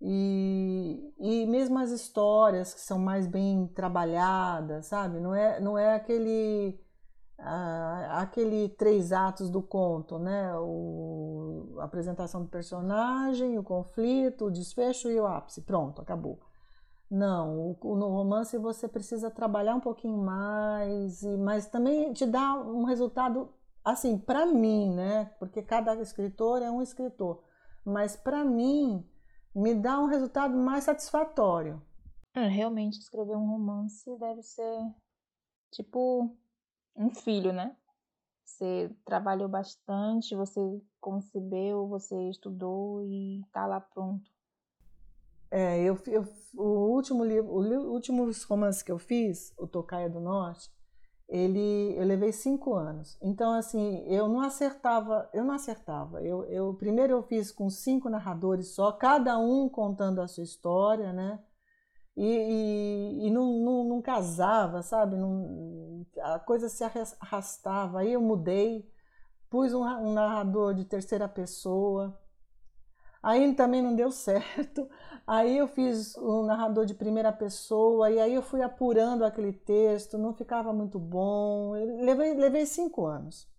E, e mesmo as histórias que são mais bem trabalhadas, sabe? Não é, não é aquele, ah, aquele três atos do conto, né? O, a apresentação do personagem, o conflito, o desfecho e o ápice. Pronto, acabou. Não, no romance você precisa trabalhar um pouquinho mais, e, mas também te dá um resultado, assim, para mim, né? Porque cada escritor é um escritor. Mas para mim, me dá um resultado mais satisfatório. É, realmente, escrever um romance deve ser tipo um filho, né? Você trabalhou bastante, você concebeu, você estudou e tá lá pronto. É, eu, eu o último livro, o último romance que eu fiz, o Tocaia do Norte, ele eu levei cinco anos. Então assim eu não acertava, eu não acertava. Eu, eu primeiro eu fiz com cinco narradores só, cada um contando a sua história, né? E, e, e não, não, não, casava, sabe? Não, a coisa se arrastava. Aí eu mudei, pus um, um narrador de terceira pessoa. Aí também não deu certo. Aí eu fiz um narrador de primeira pessoa e aí eu fui apurando aquele texto, não ficava muito bom. Eu levei, levei cinco anos.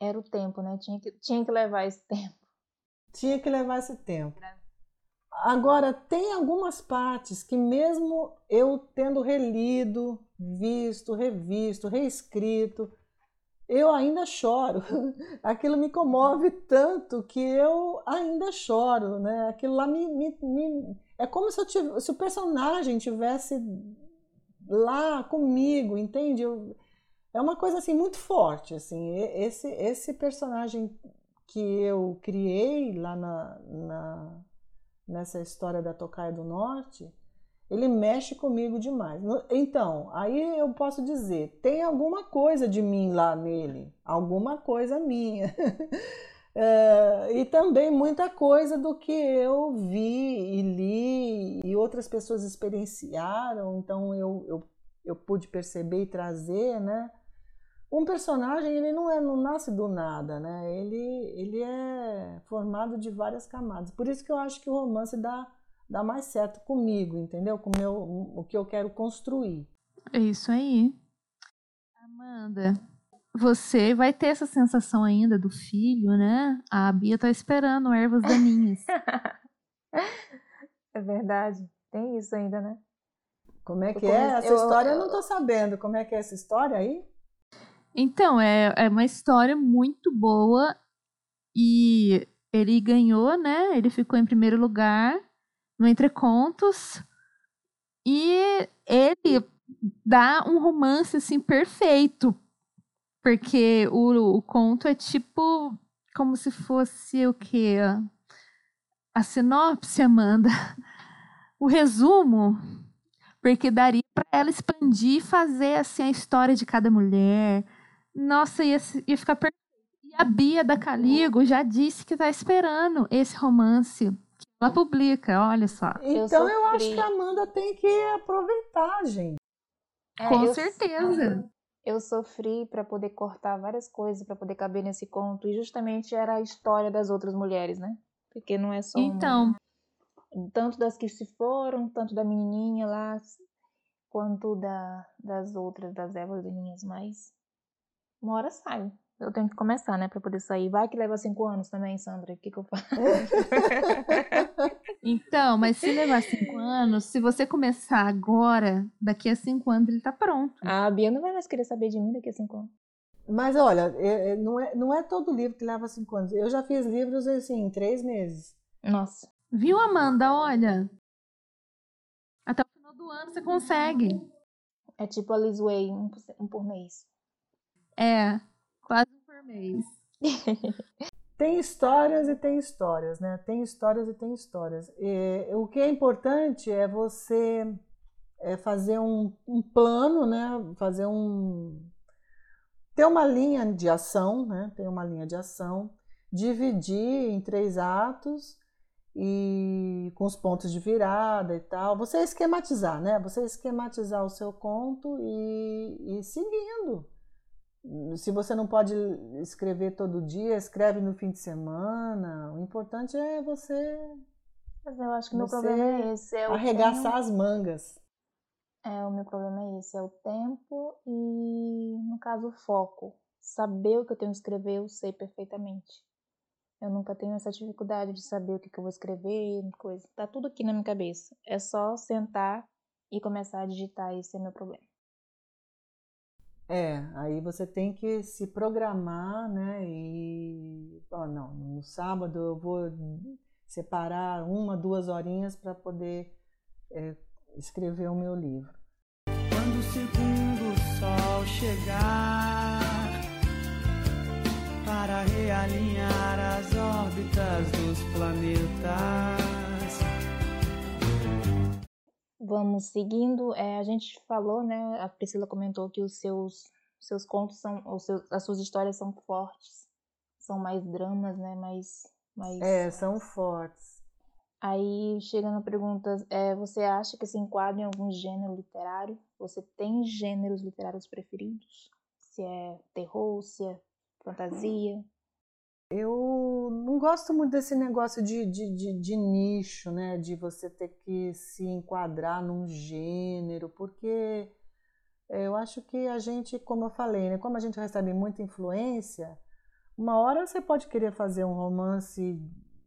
Era o tempo, né? Tinha que, tinha que levar esse tempo. Tinha que levar esse tempo. Agora, tem algumas partes que, mesmo eu tendo relido, visto, revisto, reescrito, eu ainda choro. Aquilo me comove tanto que eu ainda choro, né? Aquilo lá me, me, me... é como se, se, o personagem tivesse lá comigo, entende? Eu, é uma coisa assim muito forte, assim. Esse esse personagem que eu criei lá na, na, nessa história da Tocaia do Norte, ele mexe comigo demais. Então, aí eu posso dizer, tem alguma coisa de mim lá nele, alguma coisa minha. é, e também muita coisa do que eu vi e li e outras pessoas experienciaram, então eu, eu, eu pude perceber e trazer, né? Um personagem, ele não, é, não nasce do nada, né? Ele, ele é formado de várias camadas. Por isso que eu acho que o romance dá dá mais certo comigo, entendeu? Com o, meu, o que eu quero construir. É isso aí. Amanda, você vai ter essa sensação ainda do filho, né? A Bia tá esperando ervas daninhas. é verdade. Tem isso ainda, né? Como é que é? Essa eu, história eu, eu não tô sabendo. Como é que é essa história aí? Então, é, é uma história muito boa e ele ganhou, né? Ele ficou em primeiro lugar no Entre Contos. E ele dá um romance assim perfeito. Porque o, o conto é tipo como se fosse o quê? A sinopse, Amanda. O resumo, porque daria para ela expandir e fazer assim a história de cada mulher. Nossa, ia, ia ficar perfeito. E a Bia da Caligo já disse que está esperando esse romance ela publica, olha só. Então eu, eu acho que a Amanda tem que aproveitar, gente. É, Com eu, certeza. Eu sofri para poder cortar várias coisas para poder caber nesse conto e justamente era a história das outras mulheres, né? Porque não é só Então, uma... tanto das que se foram, tanto da menininha lá, quanto da, das outras, das ervas daninhas, mas uma hora sai. Eu tenho que começar, né, para poder sair. Vai que leva cinco anos também, Sandra. O que, que eu faço? então, mas se levar cinco anos, se você começar agora, daqui a cinco anos ele tá pronto. Ah, a Bia não vai mais querer saber de mim daqui a cinco anos. Mas olha, é, é, não é, não é todo livro que leva cinco anos. Eu já fiz livros assim, em três meses. Nossa. Viu, Amanda? Olha. Até o final do ano você consegue. É tipo a Liz Way, um por mês. É. Quase por mês. tem histórias e tem histórias, né? Tem histórias e tem histórias. E, o que é importante é você é fazer um, um, plano, né? Fazer um ter uma linha de ação, né? Ter uma linha de ação, dividir em três atos e com os pontos de virada e tal. Você esquematizar, né? Você esquematizar o seu conto e, e seguindo se você não pode escrever todo dia, escreve no fim de semana. O importante é você. Mas eu acho que o meu problema é esse. É arregaçar tempo. as mangas. É, o meu problema é esse, é o tempo e, no caso, o foco. Saber o que eu tenho que escrever, eu sei perfeitamente. Eu nunca tenho essa dificuldade de saber o que, que eu vou escrever, coisa. Tá tudo aqui na minha cabeça. É só sentar e começar a digitar, esse é meu problema. É, aí você tem que se programar, né? E, ó, não, no sábado eu vou separar uma, duas horinhas para poder é, escrever o meu livro. Quando o segundo sol chegar para realinhar as órbitas dos planetas. Vamos seguindo. É, a gente falou, né? A Priscila comentou que os seus, seus contos são, os seus, as suas histórias são fortes, são mais dramas, né? Mais, mais. É, são fortes. Aí chega na pergunta: é, você acha que se enquadra em algum gênero literário? Você tem gêneros literários preferidos? Se é terror, se é fantasia? Eu não gosto muito desse negócio de, de, de, de, nicho, né? De você ter que se enquadrar num gênero, porque eu acho que a gente, como eu falei, né? Como a gente recebe muita influência, uma hora você pode querer fazer um romance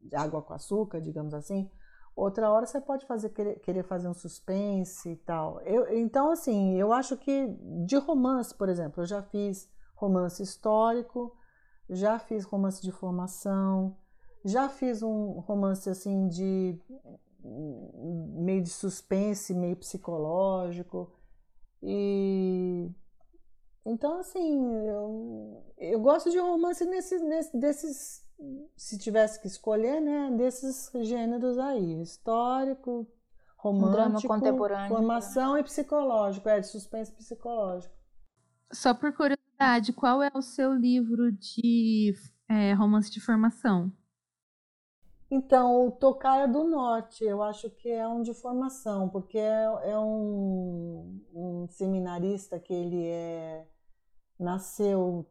de água com açúcar, digamos assim, outra hora você pode fazer querer, querer fazer um suspense e tal. Eu, então, assim, eu acho que de romance, por exemplo, eu já fiz romance histórico já fiz romance de formação, já fiz um romance assim de meio de suspense, meio psicológico. E então assim, eu, eu gosto de romance nesse, nesse, desses, se tivesse que escolher, né, desses gêneros aí, histórico, romântico, contemporâneo. formação e psicológico, é, de suspense psicológico. Só por curiosidade, qual é o seu livro de é, romance de formação? Então, o Tocaia do Norte, eu acho que é um de formação, porque é, é um, um seminarista que ele é nasceu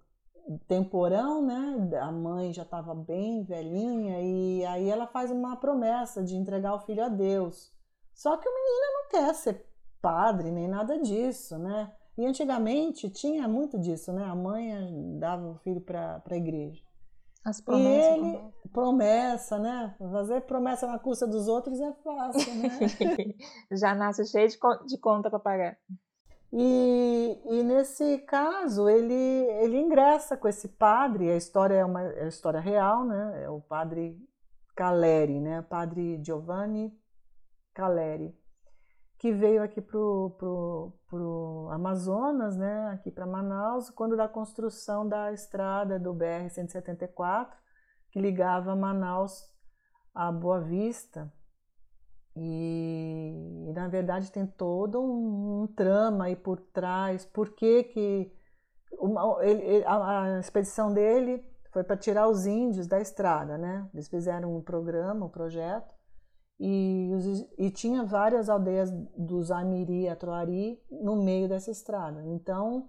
temporão, né? A mãe já estava bem velhinha e aí ela faz uma promessa de entregar o filho a Deus. Só que o menino não quer ser padre nem nada disso, né? E antigamente tinha muito disso, né? A mãe dava o filho para a igreja. As promessas. E ele, promessa, né? Fazer promessa na custa dos outros é fácil, né? Já nasce cheio de, de conta para pagar. E, e, nesse caso, ele, ele ingressa com esse padre, a história é uma é história real, né? É o padre Caleri, né? Padre Giovanni Caleri, que veio aqui pro, pro, pro Amazonas, né? Aqui para Manaus, quando da construção da estrada do BR 174, que ligava Manaus a Boa Vista. E, e, na verdade tem todo um, um, trama aí por trás, por que que uma, ele, a, a, expedição dele foi para tirar os índios da estrada, né? Eles fizeram um programa, um projeto, e, e tinha várias aldeias dos Amiri Atroari no meio dessa estrada. Então,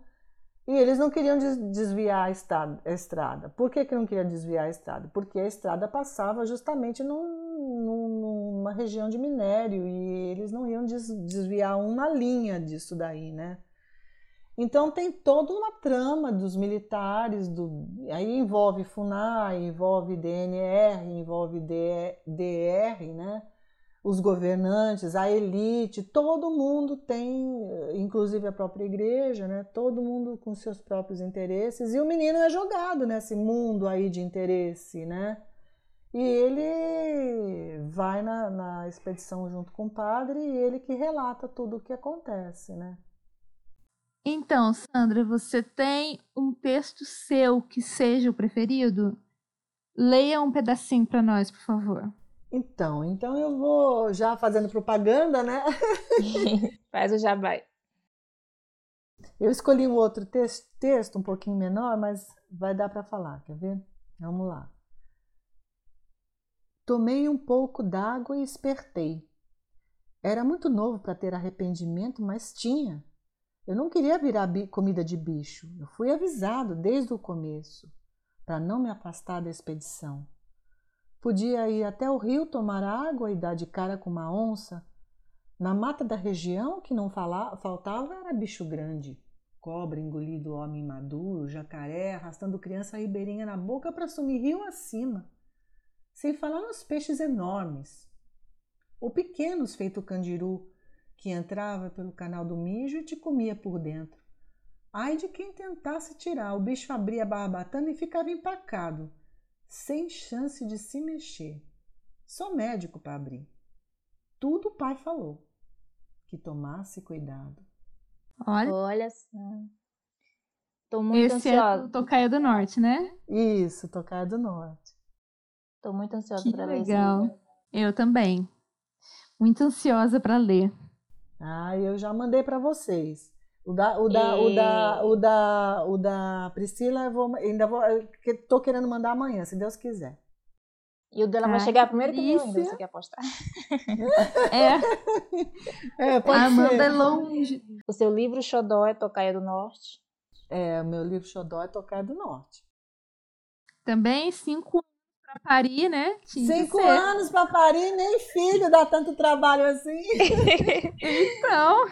e eles não queriam desviar a estrada. Por que, que não queriam desviar a estrada? Porque a estrada passava justamente num, numa região de minério e eles não iam desviar uma linha disso daí, né? Então tem toda uma trama dos militares, do, aí envolve FUNAI, envolve DNR, envolve DR, né? Os governantes, a elite, todo mundo tem, inclusive a própria igreja, né? Todo mundo com seus próprios interesses e o menino é jogado nesse mundo aí de interesse, né? E ele vai na, na expedição junto com o padre e ele que relata tudo o que acontece, né? Então, Sandra, você tem um texto seu que seja o preferido? Leia um pedacinho para nós, por favor. Então, então eu vou já fazendo propaganda, né? Faz o jabai. Eu escolhi um outro texto, texto um pouquinho menor, mas vai dar para falar, quer ver? Vamos lá. Tomei um pouco d'água e espertei. Era muito novo para ter arrependimento, mas tinha. Eu não queria virar comida de bicho. Eu fui avisado desde o começo para não me afastar da expedição. Podia ir até o rio tomar água e dar de cara com uma onça. Na mata da região, o que não faltava era bicho grande. Cobra engolido homem maduro, jacaré arrastando criança ribeirinha na boca para sumir rio acima. Sem falar nos peixes enormes. Ou pequenos, feito candiru, que entrava pelo canal do mijo e te comia por dentro. Ai de quem tentasse tirar, o bicho abria a barbatana e ficava empacado sem chance de se mexer. Só médico para abrir. Tudo o pai falou. Que tomasse cuidado. Olha, Olha só. Tô muito Esse ansiosa. é o Tocaia do Norte, né? Isso, Tocaia do Norte. Tô muito ansiosa para ler legal. Eu também. Muito ansiosa para ler. Ah, eu já mandei para vocês. O da, o da, e... o da, o da, o da Priscila, eu vou, ainda vou, tô querendo mandar amanhã, se Deus quiser. E o dela vai chegar primeiro que o meu você quer apostar? É. é pode a Amanda ser. é longe. O seu livro Xodó é Tocaia do Norte? É, o meu livro Xodó é Tocaia do Norte. Também cinco anos para parir, né? Tinha cinco anos para parir, nem filho dá tanto trabalho assim. então...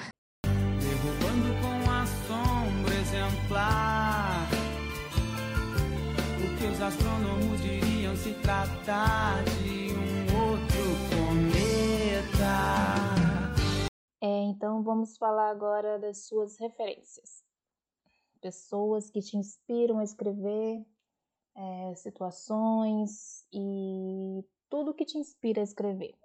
os astrônomos diriam se tratar de um outro cometa. É, então vamos falar agora das suas referências. Pessoas que te inspiram a escrever, é, situações e tudo que te inspira a escrever.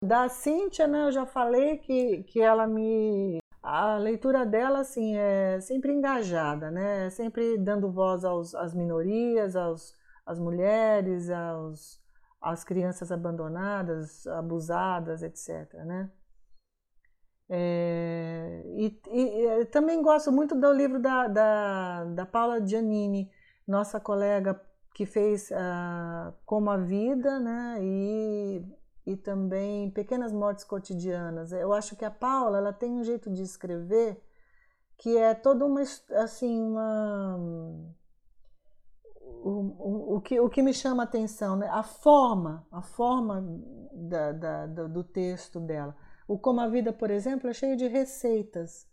Da Cíntia, né, eu já falei que, que ela me a leitura dela assim é sempre engajada, né? Sempre dando voz aos, às minorias, aos, às mulheres, aos, às crianças abandonadas, abusadas, etc. Né? É, e, e, também gosto muito do livro da, da, da Paula Giannini, nossa colega que fez uh, Como a Vida, né? E, e também Pequenas Mortes Cotidianas. Eu acho que a Paula ela tem um jeito de escrever que é toda uma assim uma o, o, o, que, o que me chama a atenção, né? a forma, a forma da, da, do texto dela. O Como a Vida, por exemplo, é cheio de receitas.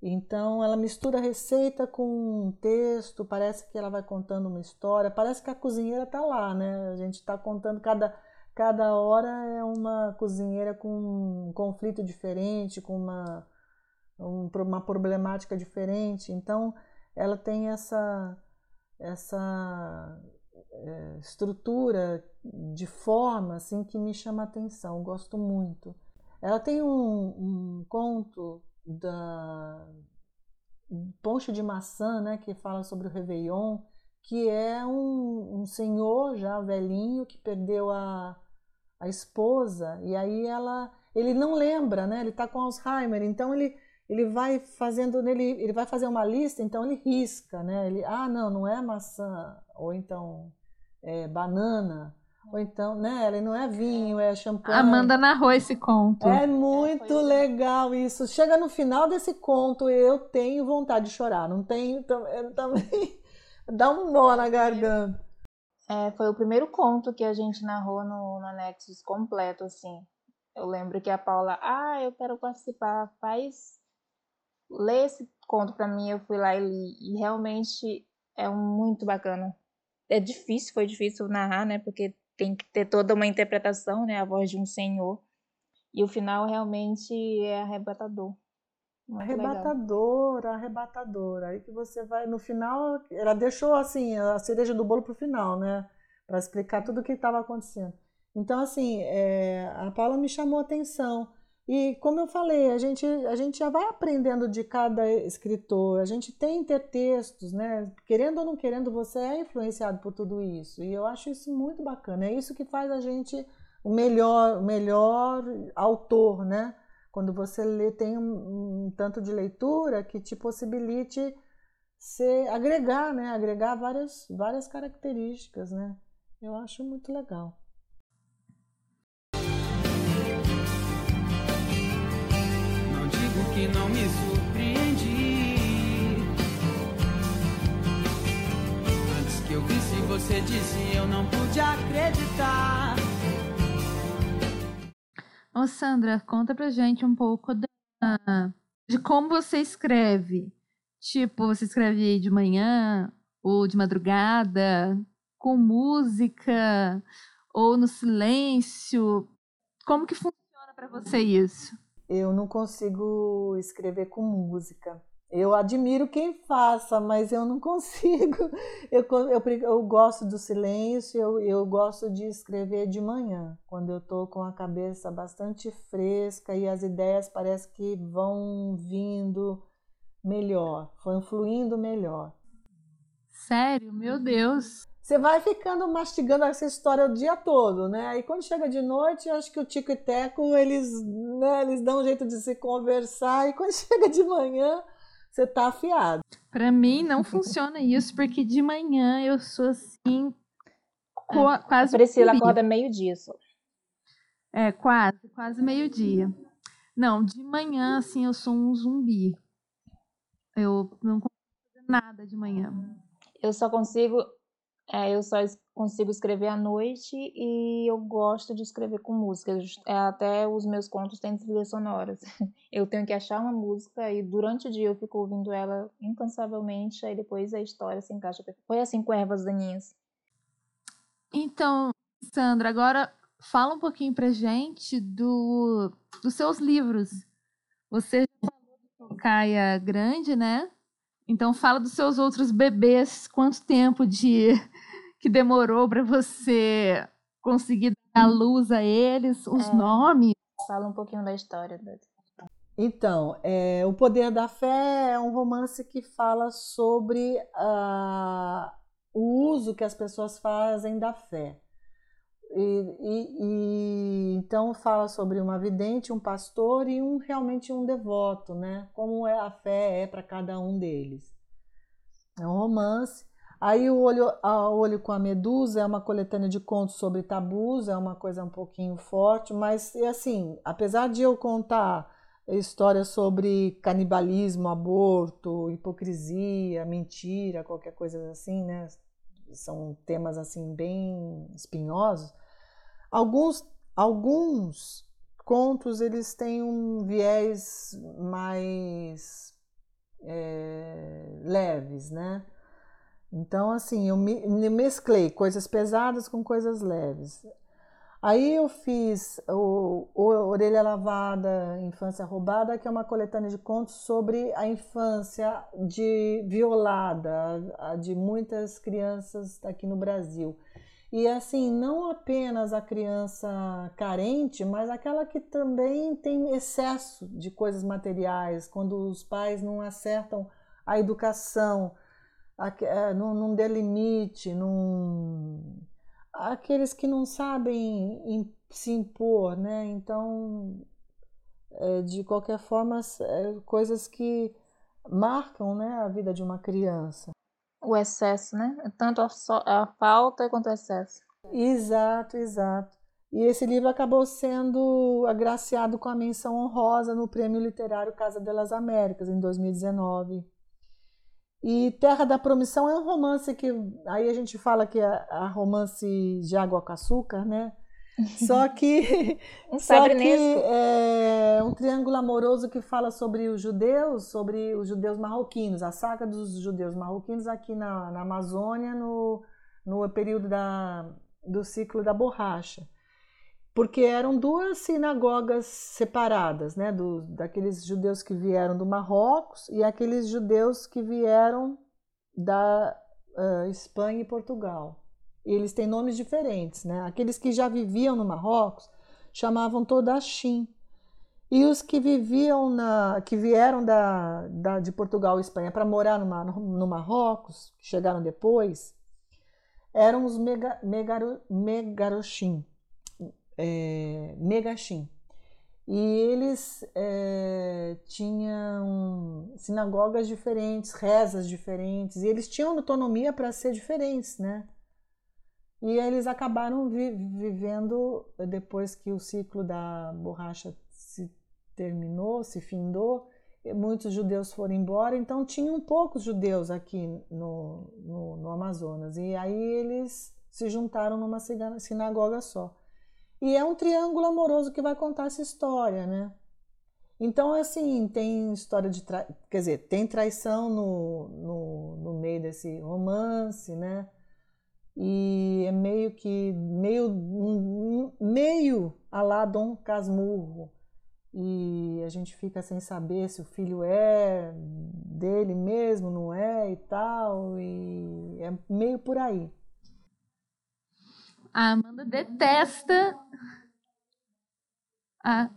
Então ela mistura receita com um texto, parece que ela vai contando uma história, parece que a cozinheira está lá, né? A gente está contando cada, cada hora é uma cozinheira com um conflito diferente, com uma, um, uma problemática diferente. Então ela tem essa, essa é, estrutura de forma assim que me chama atenção, gosto muito. Ela tem um, um conto da Poncho de Maçã, né, que fala sobre o Réveillon, que é um, um senhor já velhinho que perdeu a, a esposa e aí ela ele não lembra, né? Ele está com Alzheimer, então ele ele vai fazendo ele, ele vai fazer uma lista, então ele risca, né? Ele ah não, não é maçã ou então é banana ou então, né? Ele não é vinho, é champanhe. Amanda narrou esse conto. É muito é, legal isso. Chega no final desse conto, eu tenho vontade de chorar. Não tenho, também dá um nó na garganta. É, foi o primeiro conto que a gente narrou no, no Nexus completo, assim. Eu lembro que a Paula, ah, eu quero participar, faz. Lê esse conto para mim, eu fui lá e li. E realmente é muito bacana. É difícil, foi difícil narrar, né? Porque tem que ter toda uma interpretação, né? A voz de um senhor. E o final realmente é arrebatador. Muito arrebatador, legal. arrebatador. Aí que você vai. No final, ela deixou assim a cereja do bolo para o final, né? Para explicar tudo o que estava acontecendo. Então, assim, é, a Paula me chamou a atenção. E como eu falei, a gente, a gente já vai aprendendo de cada escritor, a gente tem intertextos, né? Querendo ou não querendo, você é influenciado por tudo isso. E eu acho isso muito bacana. É isso que faz a gente o melhor, o melhor autor, né? Quando você lê, tem um, um tanto de leitura que te possibilite se agregar, né? Agregar várias, várias características, né? Eu acho muito legal. que não me surpreendi. Antes que eu visse você dizia, eu não pude acreditar. Ô Sandra, conta pra gente um pouco da, de como você escreve. Tipo, você escreve de manhã ou de madrugada, com música ou no silêncio. Como que funciona para você isso? eu não consigo escrever com música. Eu admiro quem faça, mas eu não consigo. Eu, eu, eu gosto do silêncio, eu, eu gosto de escrever de manhã, quando eu estou com a cabeça bastante fresca e as ideias parece que vão vindo melhor, vão fluindo melhor. Sério? Meu Deus! você vai ficando mastigando essa história o dia todo, né? Aí quando chega de noite, acho que o Tico e Teco, eles, né, eles dão um jeito de se conversar, e quando chega de manhã, você tá afiado. Para mim não funciona isso, porque de manhã eu sou assim, é, quase. A Priscila acorda meio-dia só. É, quase, quase meio-dia. Não, de manhã, assim, eu sou um zumbi. Eu não consigo fazer nada de manhã. Eu só consigo é, eu só consigo escrever à noite e eu gosto de escrever com música. É, até os meus contos têm trilhas sonoras. Eu tenho que achar uma música e durante o dia eu fico ouvindo ela incansavelmente, aí depois a história se encaixa. Foi assim com Ervas Daninhas. Então, Sandra, agora fala um pouquinho pra gente do, dos seus livros. Você falou do Caia Grande, né? Então fala dos seus outros bebês, quanto tempo de que demorou para você conseguir dar luz a eles, os é, nomes? Fala um pouquinho da história. Então, é, O Poder da Fé é um romance que fala sobre uh, o uso que as pessoas fazem da fé. E, e, e, então fala sobre uma vidente, um pastor e um realmente um devoto, né? Como é a fé é para cada um deles. É um romance. Aí o olho, a olho com a medusa é uma coletânea de contos sobre tabus, é uma coisa um pouquinho forte, mas assim, apesar de eu contar histórias sobre canibalismo, aborto, hipocrisia, mentira, qualquer coisa assim, né? São temas assim bem espinhosos. Alguns, alguns contos eles têm um viés mais é, leves, né? Então, assim, eu mesclei coisas pesadas com coisas leves. Aí eu fiz o, o, Orelha Lavada, Infância Roubada, que é uma coletânea de contos sobre a infância de violada de muitas crianças aqui no Brasil. E assim, não apenas a criança carente, mas aquela que também tem excesso de coisas materiais, quando os pais não acertam a educação, não, não delimite, não aqueles que não sabem se impor, né? Então, é, de qualquer forma, é, coisas que marcam né, a vida de uma criança. O excesso, né? Tanto a, a falta quanto o excesso. Exato, exato. E esse livro acabou sendo agraciado com a menção honrosa no Prêmio Literário Casa delas Américas, em 2019. E Terra da Promissão é um romance que aí a gente fala que é a romance de água com açúcar, né? Só que, um só que é um triângulo amoroso que fala sobre os judeus, sobre os judeus marroquinos, a saga dos judeus marroquinos aqui na, na Amazônia no, no período da, do ciclo da borracha porque eram duas sinagogas separadas, né, do, daqueles judeus que vieram do Marrocos e aqueles judeus que vieram da uh, Espanha e Portugal. E eles têm nomes diferentes, né? Aqueles que já viviam no Marrocos chamavam Todachim. E os que viviam na, que vieram da, da de Portugal e Espanha para morar no, no Marrocos, que chegaram depois, eram os mega, megaro, megarochim é, Megachim. E eles é, tinham sinagogas diferentes, rezas diferentes, e eles tinham autonomia para ser diferentes, né? E eles acabaram vi vivendo, depois que o ciclo da borracha se terminou, se findou, muitos judeus foram embora, então tinham poucos judeus aqui no, no, no Amazonas. E aí eles se juntaram numa sinagoga só. E é um triângulo amoroso que vai contar essa história, né? Então, assim, tem história de. Tra... Quer dizer, tem traição no, no, no, meio desse romance, né? E é meio que. meio. meio a lá Dom Casmurro. E a gente fica sem saber se o filho é dele mesmo, não é e tal. E é meio por aí. A Amanda detesta. Ah,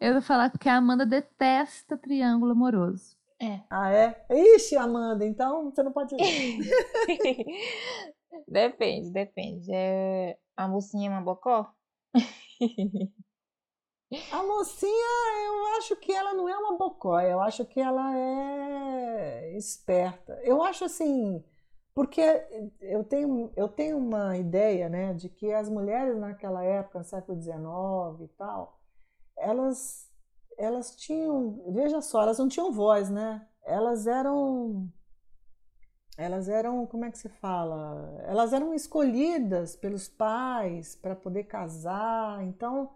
eu vou falar que a Amanda detesta triângulo amoroso. É. Ah, é? Ixi, Amanda, então você não pode. depende, depende. É... A mocinha é uma bocó? A mocinha, eu acho que ela não é uma bocó, eu acho que ela é esperta. Eu acho assim porque eu tenho, eu tenho uma ideia né, de que as mulheres naquela época, no século XIX e tal, elas, elas tinham, veja só, elas não tinham voz, né? Elas eram, elas eram, como é que se fala? Elas eram escolhidas pelos pais para poder casar, então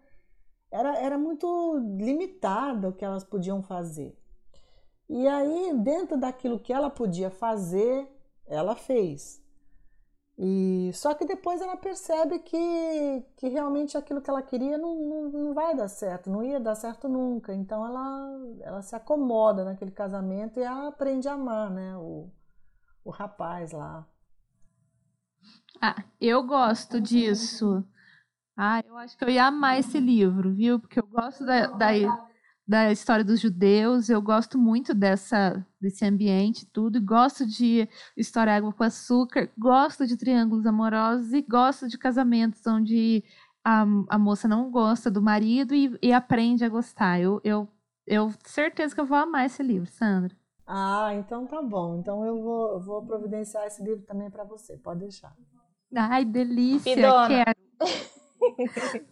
era, era muito limitada o que elas podiam fazer. E aí, dentro daquilo que ela podia fazer, ela fez. E só que depois ela percebe que, que realmente aquilo que ela queria não, não, não vai dar certo, não ia dar certo nunca. Então ela, ela se acomoda naquele casamento e ela aprende a amar, né? O, o rapaz lá. Ah, eu gosto disso. Ah, eu acho que eu ia amar esse livro, viu? Porque eu gosto da, da, da história dos judeus. Eu gosto muito dessa desse ambiente tudo. Gosto de história água com açúcar. Gosto de triângulos amorosos e gosto de casamentos onde a, a moça não gosta do marido e, e aprende a gostar. Eu, eu, eu certeza que eu vou amar esse livro, Sandra. Ah, então tá bom. Então eu vou, eu vou providenciar esse livro também para você. Pode deixar. Ai, delícia. Pidona. Quero.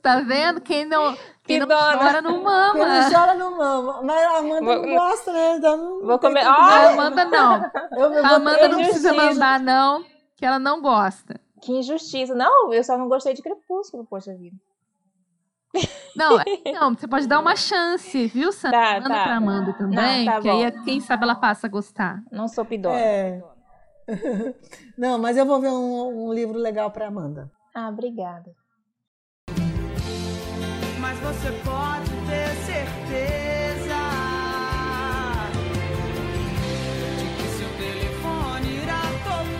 Tá vendo? Quem não, quem não chora não mama. Quem não chora não mama. Mas a Amanda Vou- não gosta, né? Então não Vou comer- Ah! A. Amanda não. Eu, eu A Amanda não precisa mandar, não, que ela não gosta. Que injustiça. Não, eu só não gostei de Crepúsculo, poxa vida. Não, não, você pode dar uma chance, viu, Sandra? Tá, Manda tá. pra Amanda também, Não, tá que aí bom. quem sabe ela passa a gostar. Não sou pidona. É. Não, mas eu vou ver um, um livro legal para Amanda. Ah, obrigada. Mas você pode ter certeza de que seu telefone irá tocar.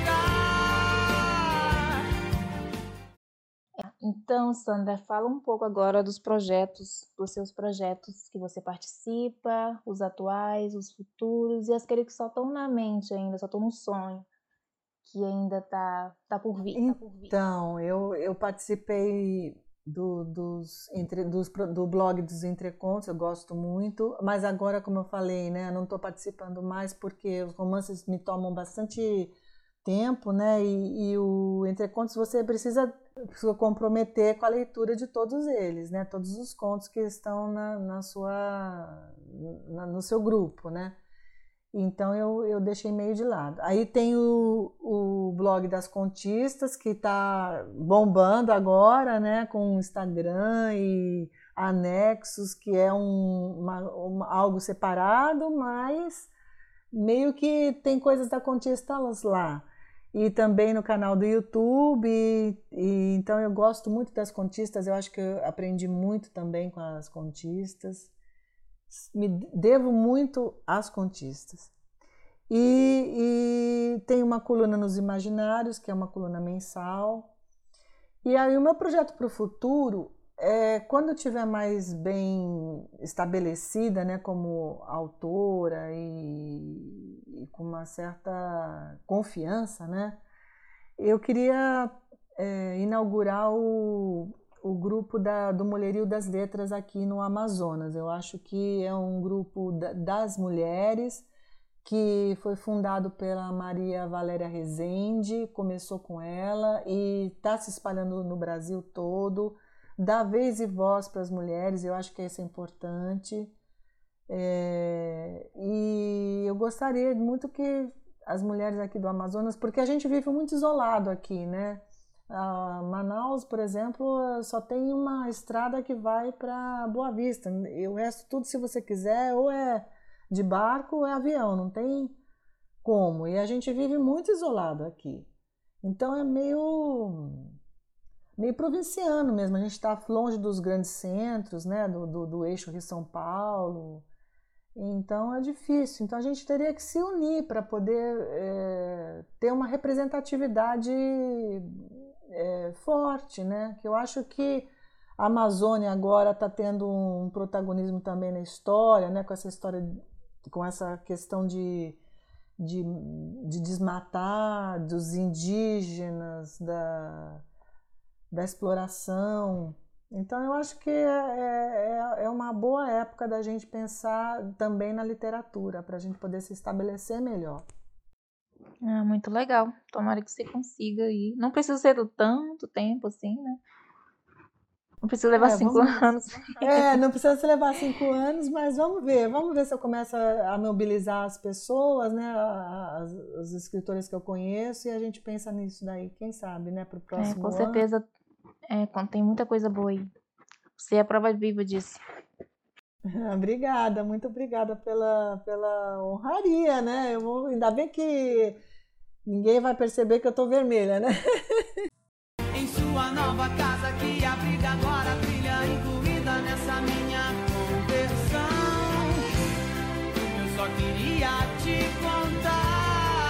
Então, Sandra, fala um pouco agora dos projetos, dos seus projetos que você participa, os atuais, os futuros e aqueles que só estão na mente ainda, só estão no sonho, que ainda tá, tá por vir. tá por vir. Então, eu, eu participei do, dos, entre, dos, do blog dos Entrecontos, eu gosto muito, mas agora, como eu falei, né, não estou participando mais porque os romances me tomam bastante tempo, né, e, e o Entrecontos você precisa se comprometer com a leitura de todos eles, né, todos os contos que estão na, na sua, na- no seu grupo, né. Então eu, eu deixei meio de lado. Aí tem o, o blog das contistas, que está bombando agora, né? Com Instagram e anexos, que é um, uma- uma- algo separado, mas meio que tem coisas da contistas lá. E também no canal do YouTube. E, e então eu gosto muito das contistas, eu acho que eu aprendi muito também com as contistas me devo muito às contistas. E, e tem uma coluna nos Imaginários, que é uma coluna mensal. E aí o meu projeto para o futuro é quando eu estiver mais bem estabelecida, né, como autora e, e com uma certa confiança, né, eu queria é, inaugurar o, o grupo da, do Mulherio das Letras aqui no Amazonas. Eu acho que é um grupo da- das mulheres que foi fundado pela Maria Valéria Rezende, começou com ela e está se espalhando no Brasil todo. Dá vez e voz para as mulheres, eu acho que isso é importante. É, e eu gostaria muito que as mulheres aqui do Amazonas, porque a gente vive muito isolado aqui, né? A Manaus, por exemplo, só tem uma estrada que vai para Boa Vista. E o resto, tudo, se você quiser, ou é de barco ou é avião, não tem como. E a gente vive muito isolado aqui. Então é meio, meio provinciano mesmo. A gente está longe dos grandes centros, né? Do, do, do eixo Rio-São Paulo. Então é difícil. Então a gente teria que se unir para poder é, ter uma representatividade é, forte, né? Que eu acho que a Amazônia agora está tendo um protagonismo também na história, né? Com essa história, com essa questão de, de, de desmatar, dos indígenas, da, da exploração. Então eu acho que é, é, é uma boa época da gente pensar também na literatura, para a gente poder se estabelecer melhor. Ah, muito legal. Tomara que você consiga aí. Não precisa ser do tanto tempo assim, né? Não precisa levar É, cinco vamos- anos. É, não precisa se levar cinco anos, mas vamos ver. Vamos ver se eu começo a a mobilizar as pessoas, né? As, os escritores que eu conheço, e a gente pensa nisso daí, quem sabe, né? Para o É, próximo com ano. certeza é, tem muita coisa boa aí. Você é a prova viva disso. Obrigada, muito obrigada pela, pela honraria, né? Eu vou, ainda bem que ninguém vai perceber que eu tô vermelha, né? Em sua nova casa que abriga agora a trilha incluída nessa minha conversão. Eu só queria te contar.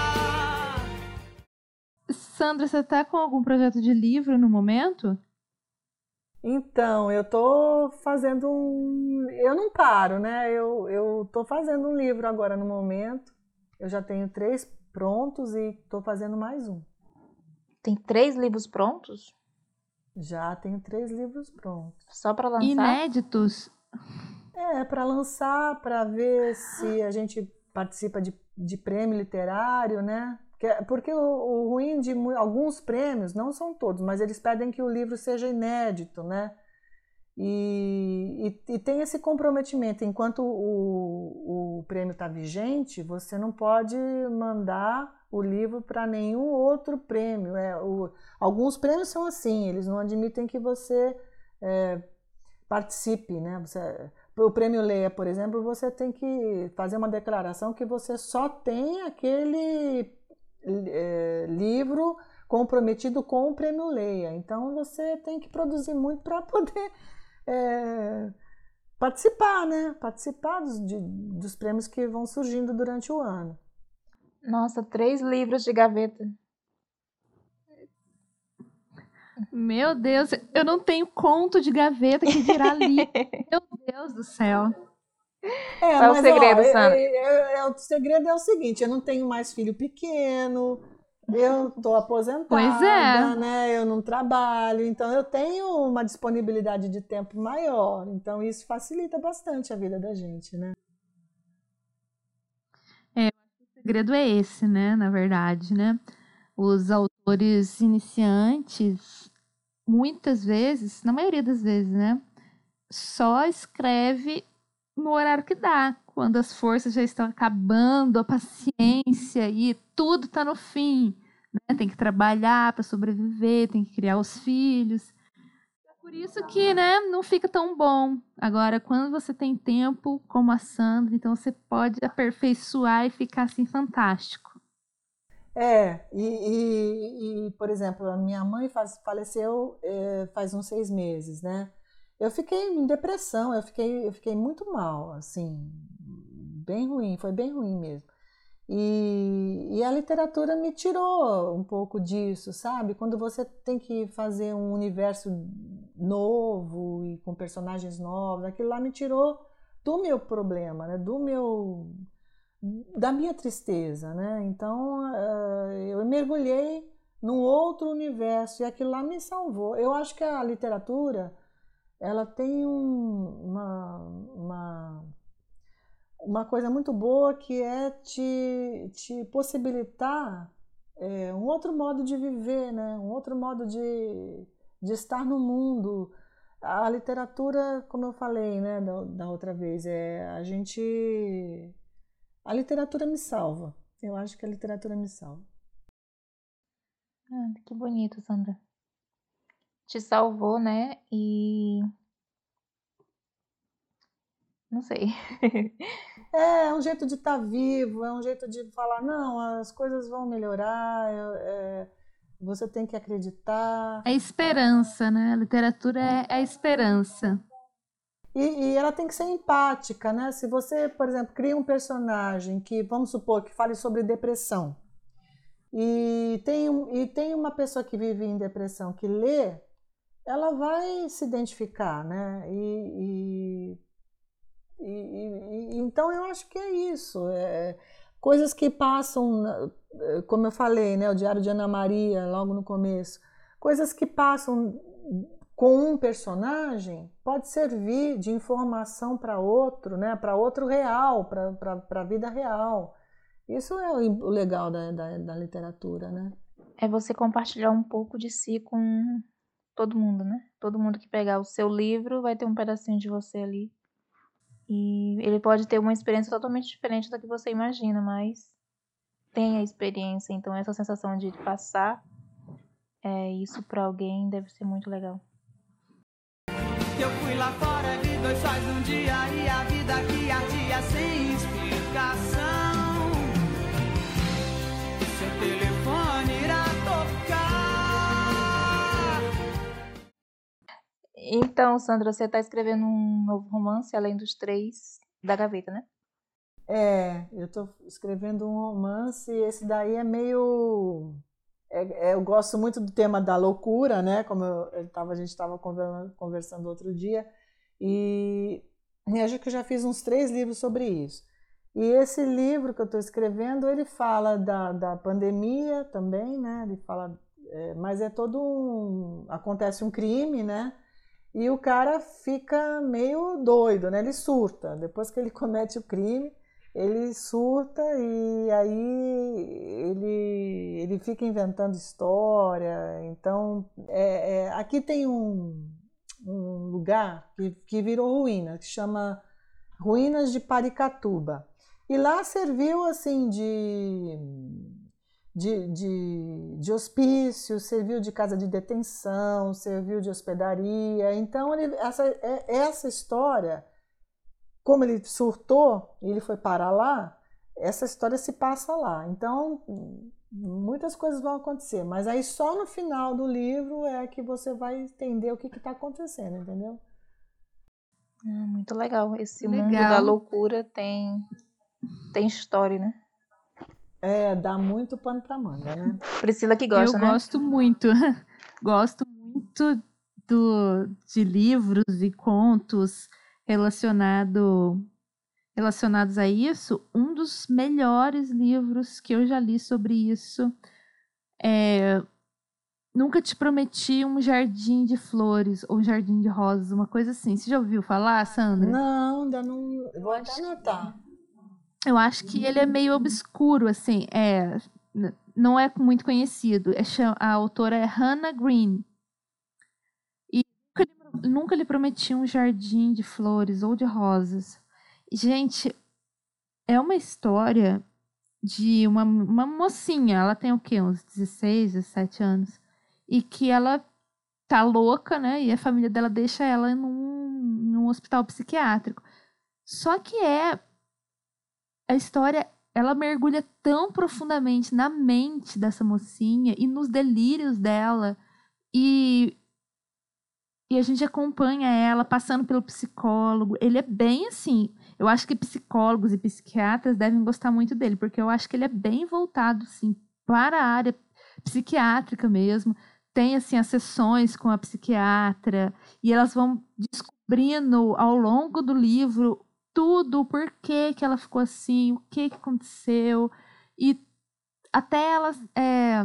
Sandra, você tá com algum projeto de livro no momento? Então, eu tô fazendo um. Eu não paro, né? Eu, eu tô fazendo um livro agora no momento. Eu já tenho três prontos e tô fazendo mais um. Tem três livros prontos? Já tenho três livros prontos. Só para lançar? Inéditos? É, para lançar, para ver se a gente participa de, de prêmio literário, né? Porque o, o ruim de alguns prêmios, não são todos, mas eles pedem que o livro seja inédito, né? E, e, e tem esse comprometimento. Enquanto o, o prêmio está vigente, você não pode mandar o livro para nenhum outro prêmio. É, o, alguns prêmios são assim, eles não admitem que você é, participe, né? Você, o prêmio Leia, por exemplo, você tem que fazer uma declaração que você só tem aquele é, livro comprometido com o prêmio Leia. Então você tem que produzir muito para poder é, participar, né? Participar dos, de, dos prêmios que vão surgindo durante o ano. Nossa, três livros de gaveta. Meu Deus, eu não tenho conto de gaveta que dirá livro. Meu Deus do céu. É, Qual mas, o segredo, ó, Sandra? É, é, é, o segredo é o seguinte: eu não tenho mais filho pequeno, eu estou aposentada, pois é. né? Eu não trabalho, então eu tenho uma disponibilidade de tempo maior. Então isso facilita bastante a vida da gente, né? É, o segredo é esse, né? Na verdade, né? Os autores iniciantes, muitas vezes, na maioria das vezes, né? Só escreve no horário que dá, quando as forças já estão acabando, a paciência e tudo está no fim. Né? Tem que trabalhar para sobreviver, tem que criar os filhos. É por isso que né, não fica tão bom. Agora, quando você tem tempo, como a Sandra, então você pode aperfeiçoar e ficar assim fantástico. É, e, e, e por exemplo, a minha mãe faz, faleceu é, faz uns seis meses, né? Eu fiquei em depressão, eu fiquei, eu fiquei muito mal, assim, bem ruim, foi bem ruim mesmo. E, e, a literatura me tirou um pouco disso, sabe? Quando você tem que fazer um universo novo e com personagens novos, aquilo lá me tirou do meu problema, né? Do meu da minha tristeza, né? Então uh, eu mergulhei num outro universo e aquilo lá me salvou. Eu acho que a literatura ela tem um, uma, uma, uma coisa muito boa que é te, te possibilitar é, um outro modo de viver, né? um outro modo de, de estar no mundo. A literatura, como eu falei né, da, da outra vez, é a gente. A literatura me salva. Eu acho que a literatura me salva. Ah, que bonito, Sandra te salvou, né? E. Não sei. é, é um jeito de estar tá vivo, é um jeito de falar: não, as coisas vão melhorar, é, você tem que acreditar. É esperança, né? A literatura é a esperança. E, e, ela tem que ser empática, né? Se você, por exemplo, cria um personagem que, vamos supor, que fale sobre depressão, e tem, e tem uma pessoa que vive em depressão que lê, ela vai se identificar, né? E, e, e, e então eu acho que é isso. É, coisas que passam, como eu falei, né? O Diário de Ana Maria, logo no começo, coisas que passam com um personagem pode servir de informação para outro, né? Para outro real, para a vida real. Isso é o legal da, da, da literatura, né? É você compartilhar um pouco de si com todo mundo, né? Todo mundo que pegar o seu livro vai ter um pedacinho de você ali. E ele pode ter uma experiência totalmente diferente da que você imagina, mas tem a experiência, então essa sensação de passar é, isso para alguém deve ser muito legal. Eu fui lá fora, vi dois sóis num dia e a vida que ardia sem Então, Sandra, você está escrevendo um novo romance, além dos três da gaveta, né? É, eu estou escrevendo um romance, esse daí é meio é, é, eu gosto muito do tema da loucura, né? Como eu, eu tava, a gente estava conversando outro dia, e, e acho que eu já fiz uns três livros sobre isso. E esse livro que eu estou escrevendo, ele fala da, da pandemia também, né? Ele fala, é, mas é todo um, acontece um crime, né? E o cara fica meio doido, né? Ele surta. Depois que ele comete o crime, ele surta e aí ele, ele fica inventando história. Então, é, é, aqui tem um, um lugar que, que virou ruína, que chama Ruínas de Paricatuba. E lá serviu assim de, de, de, de hospício, serviu de casa de detenção, serviu de hospedaria. Então, ele, essa, é, essa história como ele surtou e ele foi parar lá, essa história se passa lá. Então, muitas coisas vão acontecer, mas aí só no final do livro é que você vai entender o que está acontecendo, entendeu? Ah, muito legal. Esse legal. mundo da loucura tem, tem história, né? É, dá muito pano pra manga, né? Priscila que gosta, Eu né? gosto muito. gosto muito do, de livros e contos relacionado relacionados a isso, um dos melhores livros que eu já li sobre isso é Nunca te prometi um jardim de flores ou um jardim de rosas, uma coisa assim. Você já ouviu falar, Sandra? Não, ainda não. Vou até anotar. Eu acho que ele é meio obscuro, assim. É, não é muito conhecido. É, a autora é Hannah Green nunca lhe prometi um jardim de flores ou de rosas. Gente, é uma história de uma, uma mocinha, ela tem o quê? Uns 16, 17 anos. E que ela tá louca, né? E a família dela deixa ela num, num hospital psiquiátrico. Só que é. A história, ela mergulha tão profundamente na mente dessa mocinha e nos delírios dela. E e a gente acompanha ela passando pelo psicólogo. Ele é bem assim. Eu acho que psicólogos e psiquiatras devem gostar muito dele, porque eu acho que ele é bem voltado, sim, para a área psiquiátrica mesmo. Tem, assim, as sessões com a psiquiatra, e elas vão descobrindo ao longo do livro tudo, o porquê que ela ficou assim, o que, que aconteceu, e até elas. É,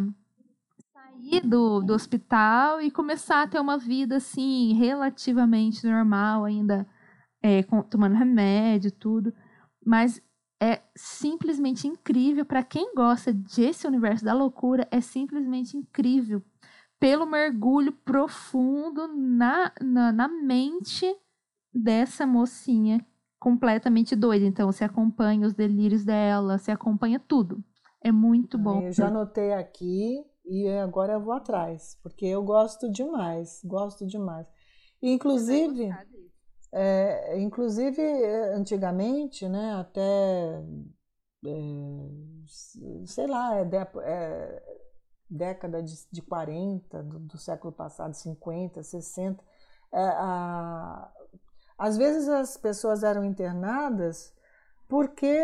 sair do, do hospital e começar a ter uma vida assim relativamente normal, ainda é, com, tomando remédio tudo. Mas é simplesmente incrível para quem gosta desse universo da loucura, é simplesmente incrível pelo mergulho profundo na, na, na mente dessa mocinha completamente doida. Então, você acompanha os delírios dela, você acompanha tudo. É muito bom. Eu já anotei aqui e agora eu vou atrás, porque eu gosto demais, gosto demais. E, inclusive, é, inclusive antigamente, né, até é, sei lá, é, de, é década de, de 40 do, do, século passado, 50, 60, é, a, às vezes as pessoas eram internadas porque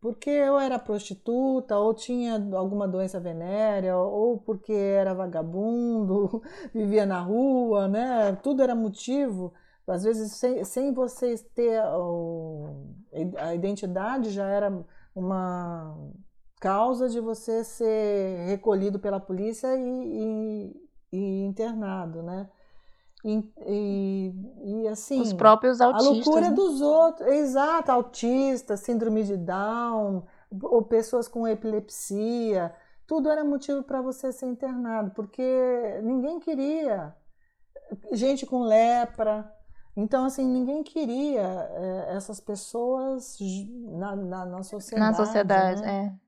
porque eu era prostituta ou tinha alguma doença venérea ou porque era vagabundo, vivia na rua, né? Tudo era motivo. Às vezes sem, sem vocês ter a identidade já era uma causa de você ser recolhido pela polícia e, e, e internado, né? E, e, e, assim. Os próprios autistas. A loucura né? dos outros. Exato, autistas, síndrome de Down, ou pessoas com epilepsia. Tudo era motivo para você ser internado, porque ninguém queria. Gente com lepra. Então, assim, ninguém queria é, essas pessoas na, na, na sociedade. Na sociedade, né? é.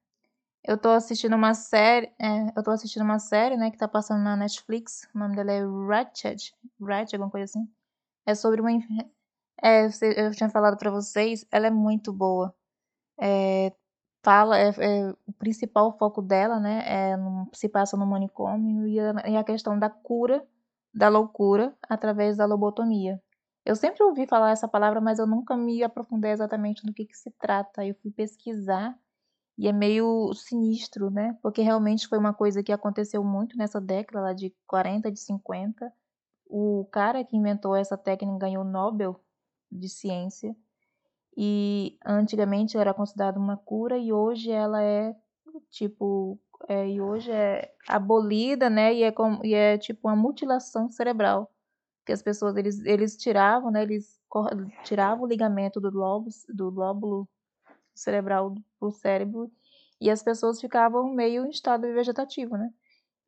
Eu tô assistindo uma série, é, eu tô assistindo uma série, né, que tá passando na Netflix, o nome dela é Ratched, Ratched, alguma coisa assim. É sobre uma, é, eu tinha falado para vocês, ela é muito boa. É, fala, é, é, o principal foco dela, né, é se passa no manicômio e a, e a questão da cura da loucura através da lobotomia. Eu sempre ouvi falar essa palavra, mas eu nunca me aprofundei exatamente no que, que se trata. Eu fui pesquisar E é meio sinistro, né? Porque realmente foi uma coisa que aconteceu muito nessa década lá de 40, de 50. O cara que inventou essa técnica ganhou o Nobel de Ciência. E antigamente era considerada uma cura e hoje ela é tipo é, e hoje é abolida, né? E é, como, e é tipo uma mutilação cerebral que as pessoas eles, eles tiravam, né? Eles tiravam o ligamento do lóbulo, do lóbulo cerebral pro cérebro e as pessoas ficavam meio em estado vegetativo, né?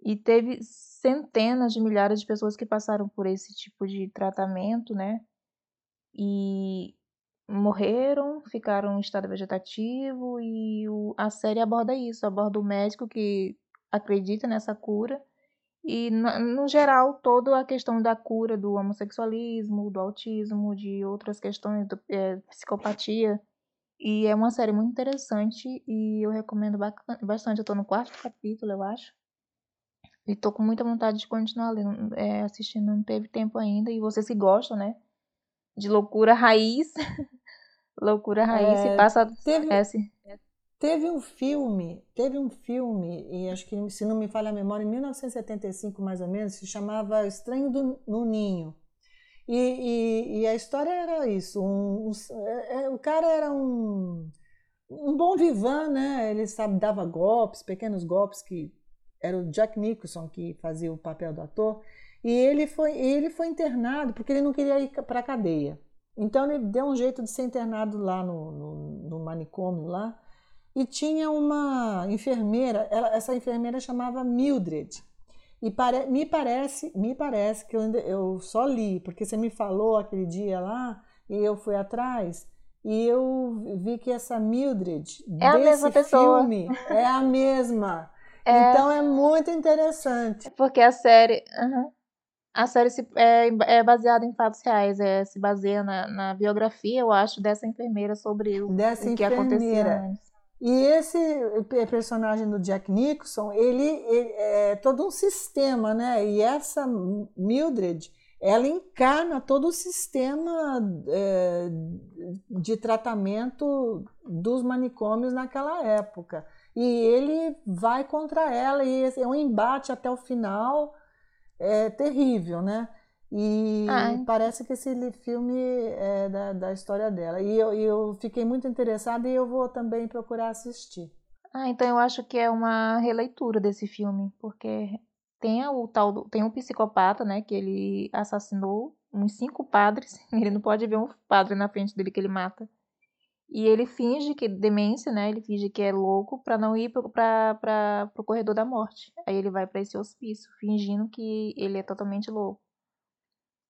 E teve centenas de milhares de pessoas que passaram por esse tipo de tratamento, né? E morreram, ficaram em estado vegetativo e o, a série aborda isso, aborda o médico que acredita nessa cura e no, no geral toda a questão da cura do homossexualismo, do autismo, de outras questões, do, é, psicopatia e é uma série muito interessante e eu recomendo bastante. Eu tô no quarto capítulo, eu acho. E tô com muita vontade de continuar lendo, é, assistindo, não teve tempo ainda. E vocês que gostam, né? De loucura raiz. loucura raiz é, e passa. Teve, teve um filme, teve um filme, e acho que se não me falha a memória, em 1975 mais ou menos, se chamava Estranho do, no Ninho. E, e, e, a história era isso. Um, um, é, é, o cara era um, um bom vivan, né? Ele sabe, dava golpes, pequenos golpes, que era o Jack Nicholson que fazia o papel do ator. E ele foi, ele foi internado porque ele não queria ir para a cadeia. Então ele deu um jeito de ser internado lá no, no, no manicômio lá. E tinha uma enfermeira, ela, essa enfermeira chamava Mildred. E pare, me parece, me parece que eu, ainda, eu só li, porque você me falou aquele dia lá e eu fui atrás e eu vi que essa Mildred é a mesma pessoa. filme é a mesma. É... Então é muito interessante. Porque a série, uhum. a série se, é, é, baseada em fatos reais, é, se baseia na, na biografia, eu acho, dessa enfermeira sobre o, dessa o que acontecia antes. E esse personagem do Jack Nicholson, ele, ele, é todo um sistema, né? E essa Mildred, ela encarna todo o sistema é, de tratamento dos manicômios naquela época. E ele vai contra ela, e é um embate até o final é, terrível, né? E Ai. parece que esse filme é da, da história dela. E eu, eu fiquei muito interessada e eu vou também procurar assistir. Ah, então eu acho que é uma releitura desse filme, porque tem o tal do, tem um psicopata, né, que ele assassinou uns cinco padres. Ele não pode ver um padre na frente dele que ele mata. E ele finge que demência, né? Ele finge que é louco para não ir para o corredor da morte. Aí ele vai para esse hospício, fingindo que ele é totalmente louco.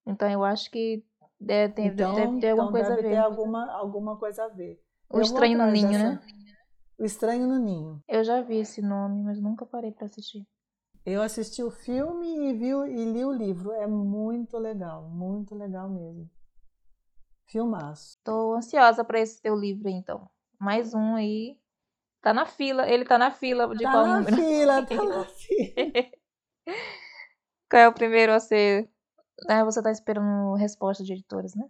Então eu acho que deve ter, então, deve ter alguma então coisa deve a ver. ter alguma, alguma coisa a ver. O Eu Estranho no Ninho, dessa... né? O Estranho no Ninho. Eu já vi esse nome, mas nunca parei para assistir. Eu assisti o filme e, vi, e li o livro. É muito legal, muito legal mesmo. Filmaço. Tô ansiosa para esse teu livro, então. Mais um aí. Tá na fila, ele tá na fila de tá qual na número? Fila, tá na fila, Qual é o primeiro a ser ah, você está esperando resposta de editores, né?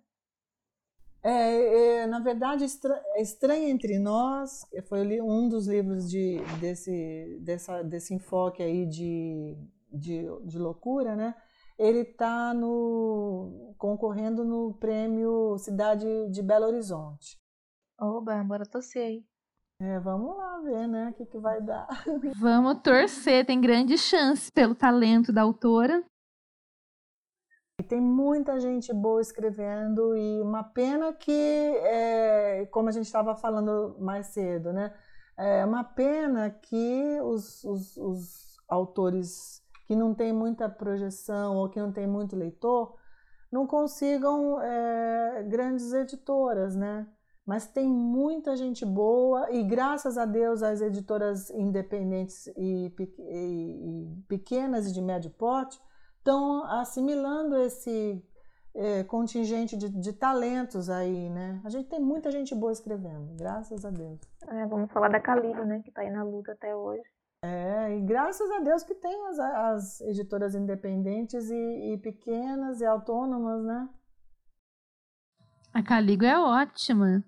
É, é, na verdade, é Estranha Entre Nós foi um dos livros de, desse, dessa, desse enfoque aí de, de, de loucura, né? Ele está concorrendo no prêmio Cidade de Belo Horizonte. Oba, bora torcer aí. É, vamos lá ver, né, o que, que vai dar. Vamos torcer, tem grande chance pelo talento da autora. Tem muita gente boa escrevendo e uma pena que, é, como a gente estava falando mais cedo, né? É uma pena que os, os, os autores que não têm muita projeção ou que não têm muito leitor não consigam é, grandes editoras, né? Mas tem muita gente boa e graças a Deus as editoras independentes e, e, e pequenas e de médio porte estão assimilando esse é, contingente de, de, talentos aí, né? A gente tem muita gente boa escrevendo, graças a Deus. É, vamos falar da Calido, né? Que está aí na luta até hoje. É, e graças a Deus que tem as, as editoras independentes e, e, pequenas e autônomas, né? A Caligo é ótima.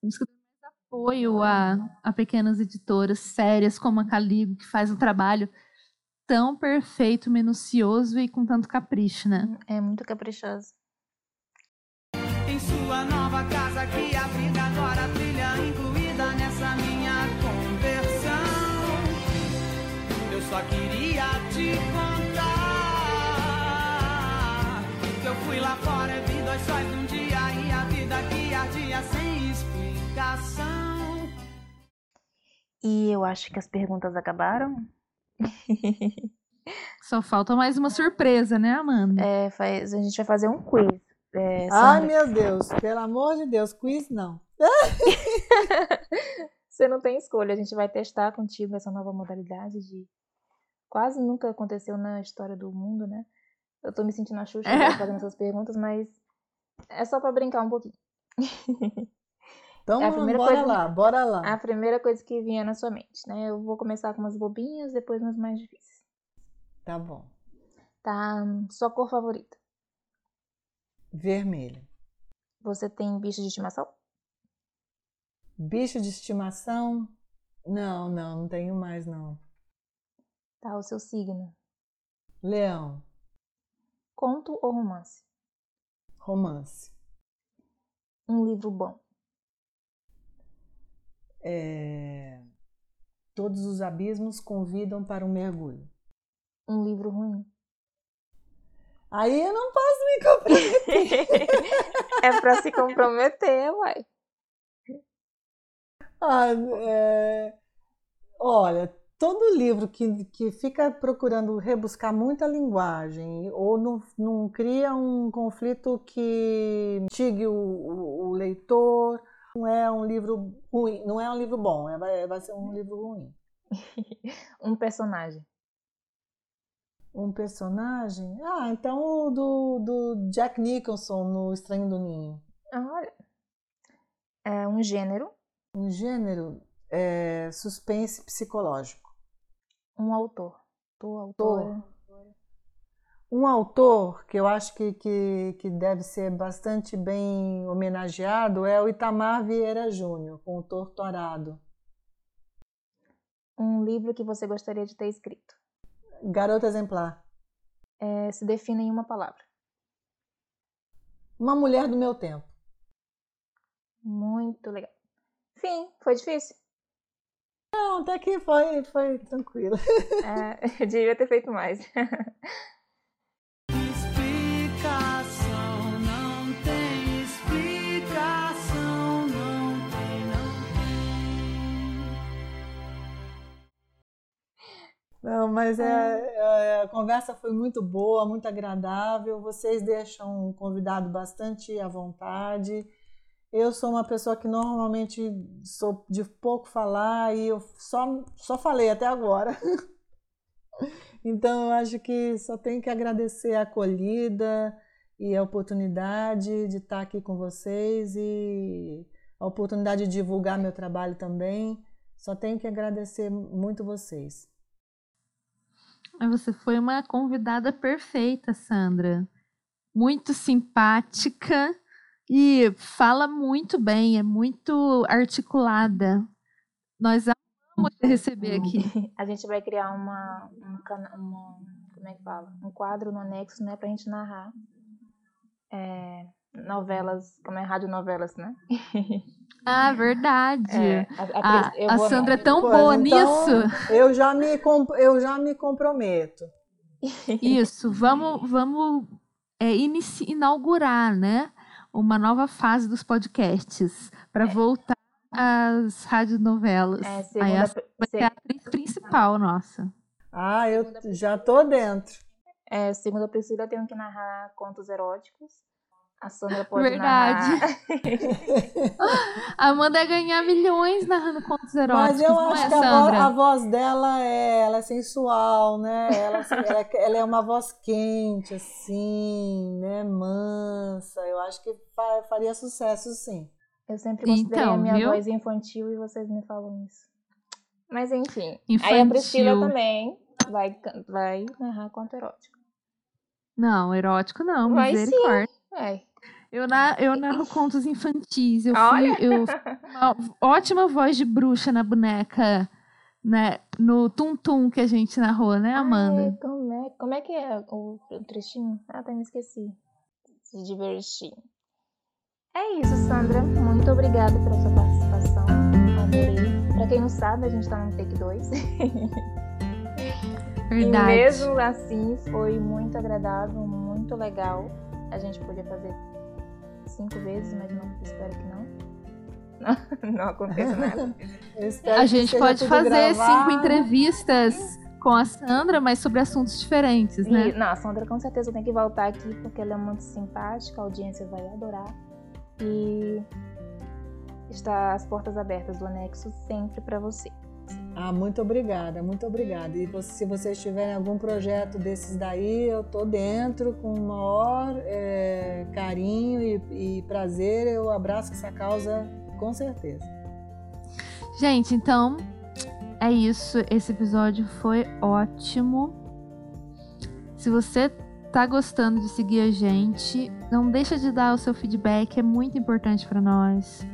Temos que dar apoio a, a pequenas editoras sérias como a Caligo, que faz um trabalho tão perfeito, minucioso e com tanto capricho, né? É muito caprichoso. Em sua nova casa que a vida agora trilha, incluída nessa minha conversão. Eu só queria te contar que eu fui lá fora, vi dois sóis num dia e a vida que ardia sem explicação. E eu acho que as perguntas acabaram. Só falta mais uma surpresa, né, Amanda? É, faz- a gente vai fazer um quiz. É, Ai, meu Deus, pelo amor de Deus, quiz não. Você não tem escolha, a gente vai testar contigo essa nova modalidade de. Quase nunca aconteceu na história do mundo, né? Eu tô me sentindo a Xuxa É. fazendo essas perguntas, mas é só pra brincar um pouquinho. Então, É a primeira bora coisa- lá, bora lá. A primeira coisa que vinha na sua mente, né? Eu vou começar com umas bobinhas, depois umas mais difíceis. Tá bom. Tá? Sua cor favorita? Vermelho. Você tem bicho de estimação? Bicho de estimação? Não, não, não tenho mais não. Tá, o seu signo. Leão, Conto ou romance? romance. Um livro bom. É, Todos os abismos convidam para um mergulho. Um livro ruim. Aí eu não posso me comprometer. é pra se comprometer, uai. Ah, é, Olha, todo livro que, que fica procurando rebuscar muita linguagem ou não, não cria um conflito que instigue o, o- o leitor, não é um livro ruim, não é um livro bom, é- vai, vai ser um livro ruim. Um personagem. Um personagem? Ah, então o do, do Jack Nicholson no Estranho do Ninho. Olha. É um gênero. Um gênero é, suspense psicológico. Um autor. Tô autora. Um autor que eu acho que, que, que deve ser bastante bem homenageado é o Itamar Vieira Júnior, com o Torturado. Um livro que você gostaria de ter escrito. Garota Exemplar. É, se define em uma palavra. Uma mulher do meu tempo. Muito legal. Fim. Foi difícil? Não, até que foi, foi tranquilo. É, eu devia ter feito mais. Não, mas é, é, a conversa foi muito boa, muito agradável. Vocês deixam o convidado bastante à vontade. Eu sou uma pessoa que normalmente sou de pouco falar e eu só, só falei até agora. Então, eu acho que só tenho que agradecer a acolhida e a oportunidade de estar aqui com vocês e a oportunidade de divulgar meu trabalho também. Só tenho que agradecer muito vocês. Você foi uma convidada perfeita, Sandra. Muito simpática e fala muito bem, é muito articulada. Nós amamos te receber aqui. A gente vai criar uma, um cana- uma. Como é que fala? Um quadro no anexo, né? Pra gente narrar. é, novelas, como é radionovelas, né? Ah, verdade. É, a, A, eu a vou- Sandra é tão boa então, nisso. Eu já me, com- eu já me comprometo. Isso, vamos, vamos é, inici- inaugurar, né? Uma nova fase dos podcasts para voltar às radionovelas. É, Aí segunda, essa vai ser a atriz principal nossa. Ah, eu já tô dentro. é, segundo a Priscila, eu tenho que narrar contos eróticos. A Sandra pode Verdade. narrar. A Amanda ia ganhar milhões narrando contos eróticos, Mas eu não acho é, que a, vo- Sandra? a voz dela é, ela é sensual, né? Ela, ela é- ela é uma voz quente, assim, né? Mansa. Eu acho que fa- faria sucesso, sim. Eu sempre considerei Então, a minha viu? voz infantil e vocês me falam isso. Mas enfim. Aí a Infantil. Priscila também vai, vai narrar conto erótico. Não, erótico não, Vai sim. misericórdia. Vai. Eu, na, eu narro contos infantis. Eu fui, Olha. eu fui uma uma ótima voz de bruxa na boneca, né? No tum-tum que a gente narrou, né, Amanda? Ai, como, é, como é que é o, o trechinho? Ah, até me esqueci. Se divertir. É isso, Sandra. Muito obrigada pela sua participação. Adorei. Pra quem não sabe, a gente tá no take 2. Verdade. E mesmo assim, foi muito agradável, muito legal. A gente podia fazer cinco vezes, mas não, espero que não. Não, não aconteça nada. Eu espero A gente pode fazer gravado. cinco entrevistas com a Sandra, mas sobre assuntos diferentes, né? E, não, a Sandra com certeza tem que voltar aqui porque ela é muito simpática, a audiência vai adorar. E está as portas abertas do anexo sempre para você. Ah, muito obrigada, muito obrigada. E você- se vocês tiverem algum projeto desses daí, eu tô dentro com o maior eh, carinho e, e prazer. Eu abraço essa causa com certeza. Gente, então é isso. Esse episódio foi ótimo. Se você tá gostando de seguir a gente, não deixa de dar o seu feedback, é muito importante para nós.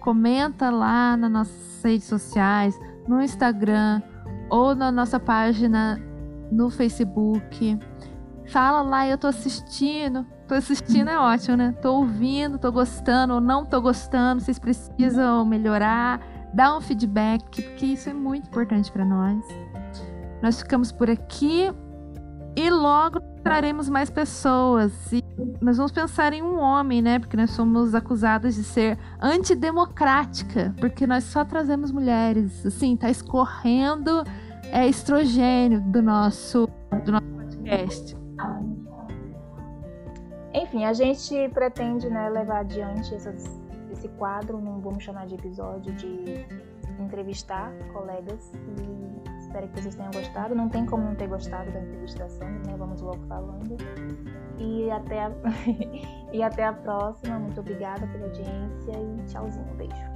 Comenta lá nas nossas redes sociais, no Instagram ou na nossa página no Facebook. Fala lá, eu tô assistindo. Tô assistindo é ótimo, né? Tô ouvindo, tô gostando ou não tô gostando. Vocês precisam melhorar dá um feedback, porque isso é muito importante para nós. Nós ficamos por aqui e logo traremos mais pessoas. E nós vamos pensar em um homem, né? Porque nós somos acusadas de ser antidemocrática, porque nós só trazemos mulheres. Assim, tá escorrendo é estrogênio do nosso do nosso podcast. Enfim, a gente pretende né, levar adiante essas, esse quadro, não vamos chamar de episódio, de entrevistar colegas e espero que vocês tenham gostado. Não tem como não ter gostado da entrevistação, né? Vamos logo falando. E até a, e até a próxima. Muito obrigada pela audiência e tchauzinho. Beijo.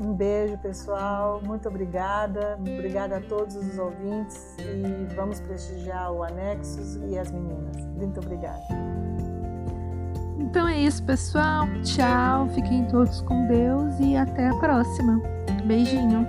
Um beijo, pessoal. Muito obrigada. Obrigada a todos os ouvintes e vamos prestigiar o Anexos e as meninas. Muito obrigada. Então é isso, pessoal. Tchau. Fiquem todos com Deus e até a próxima. Beijinho.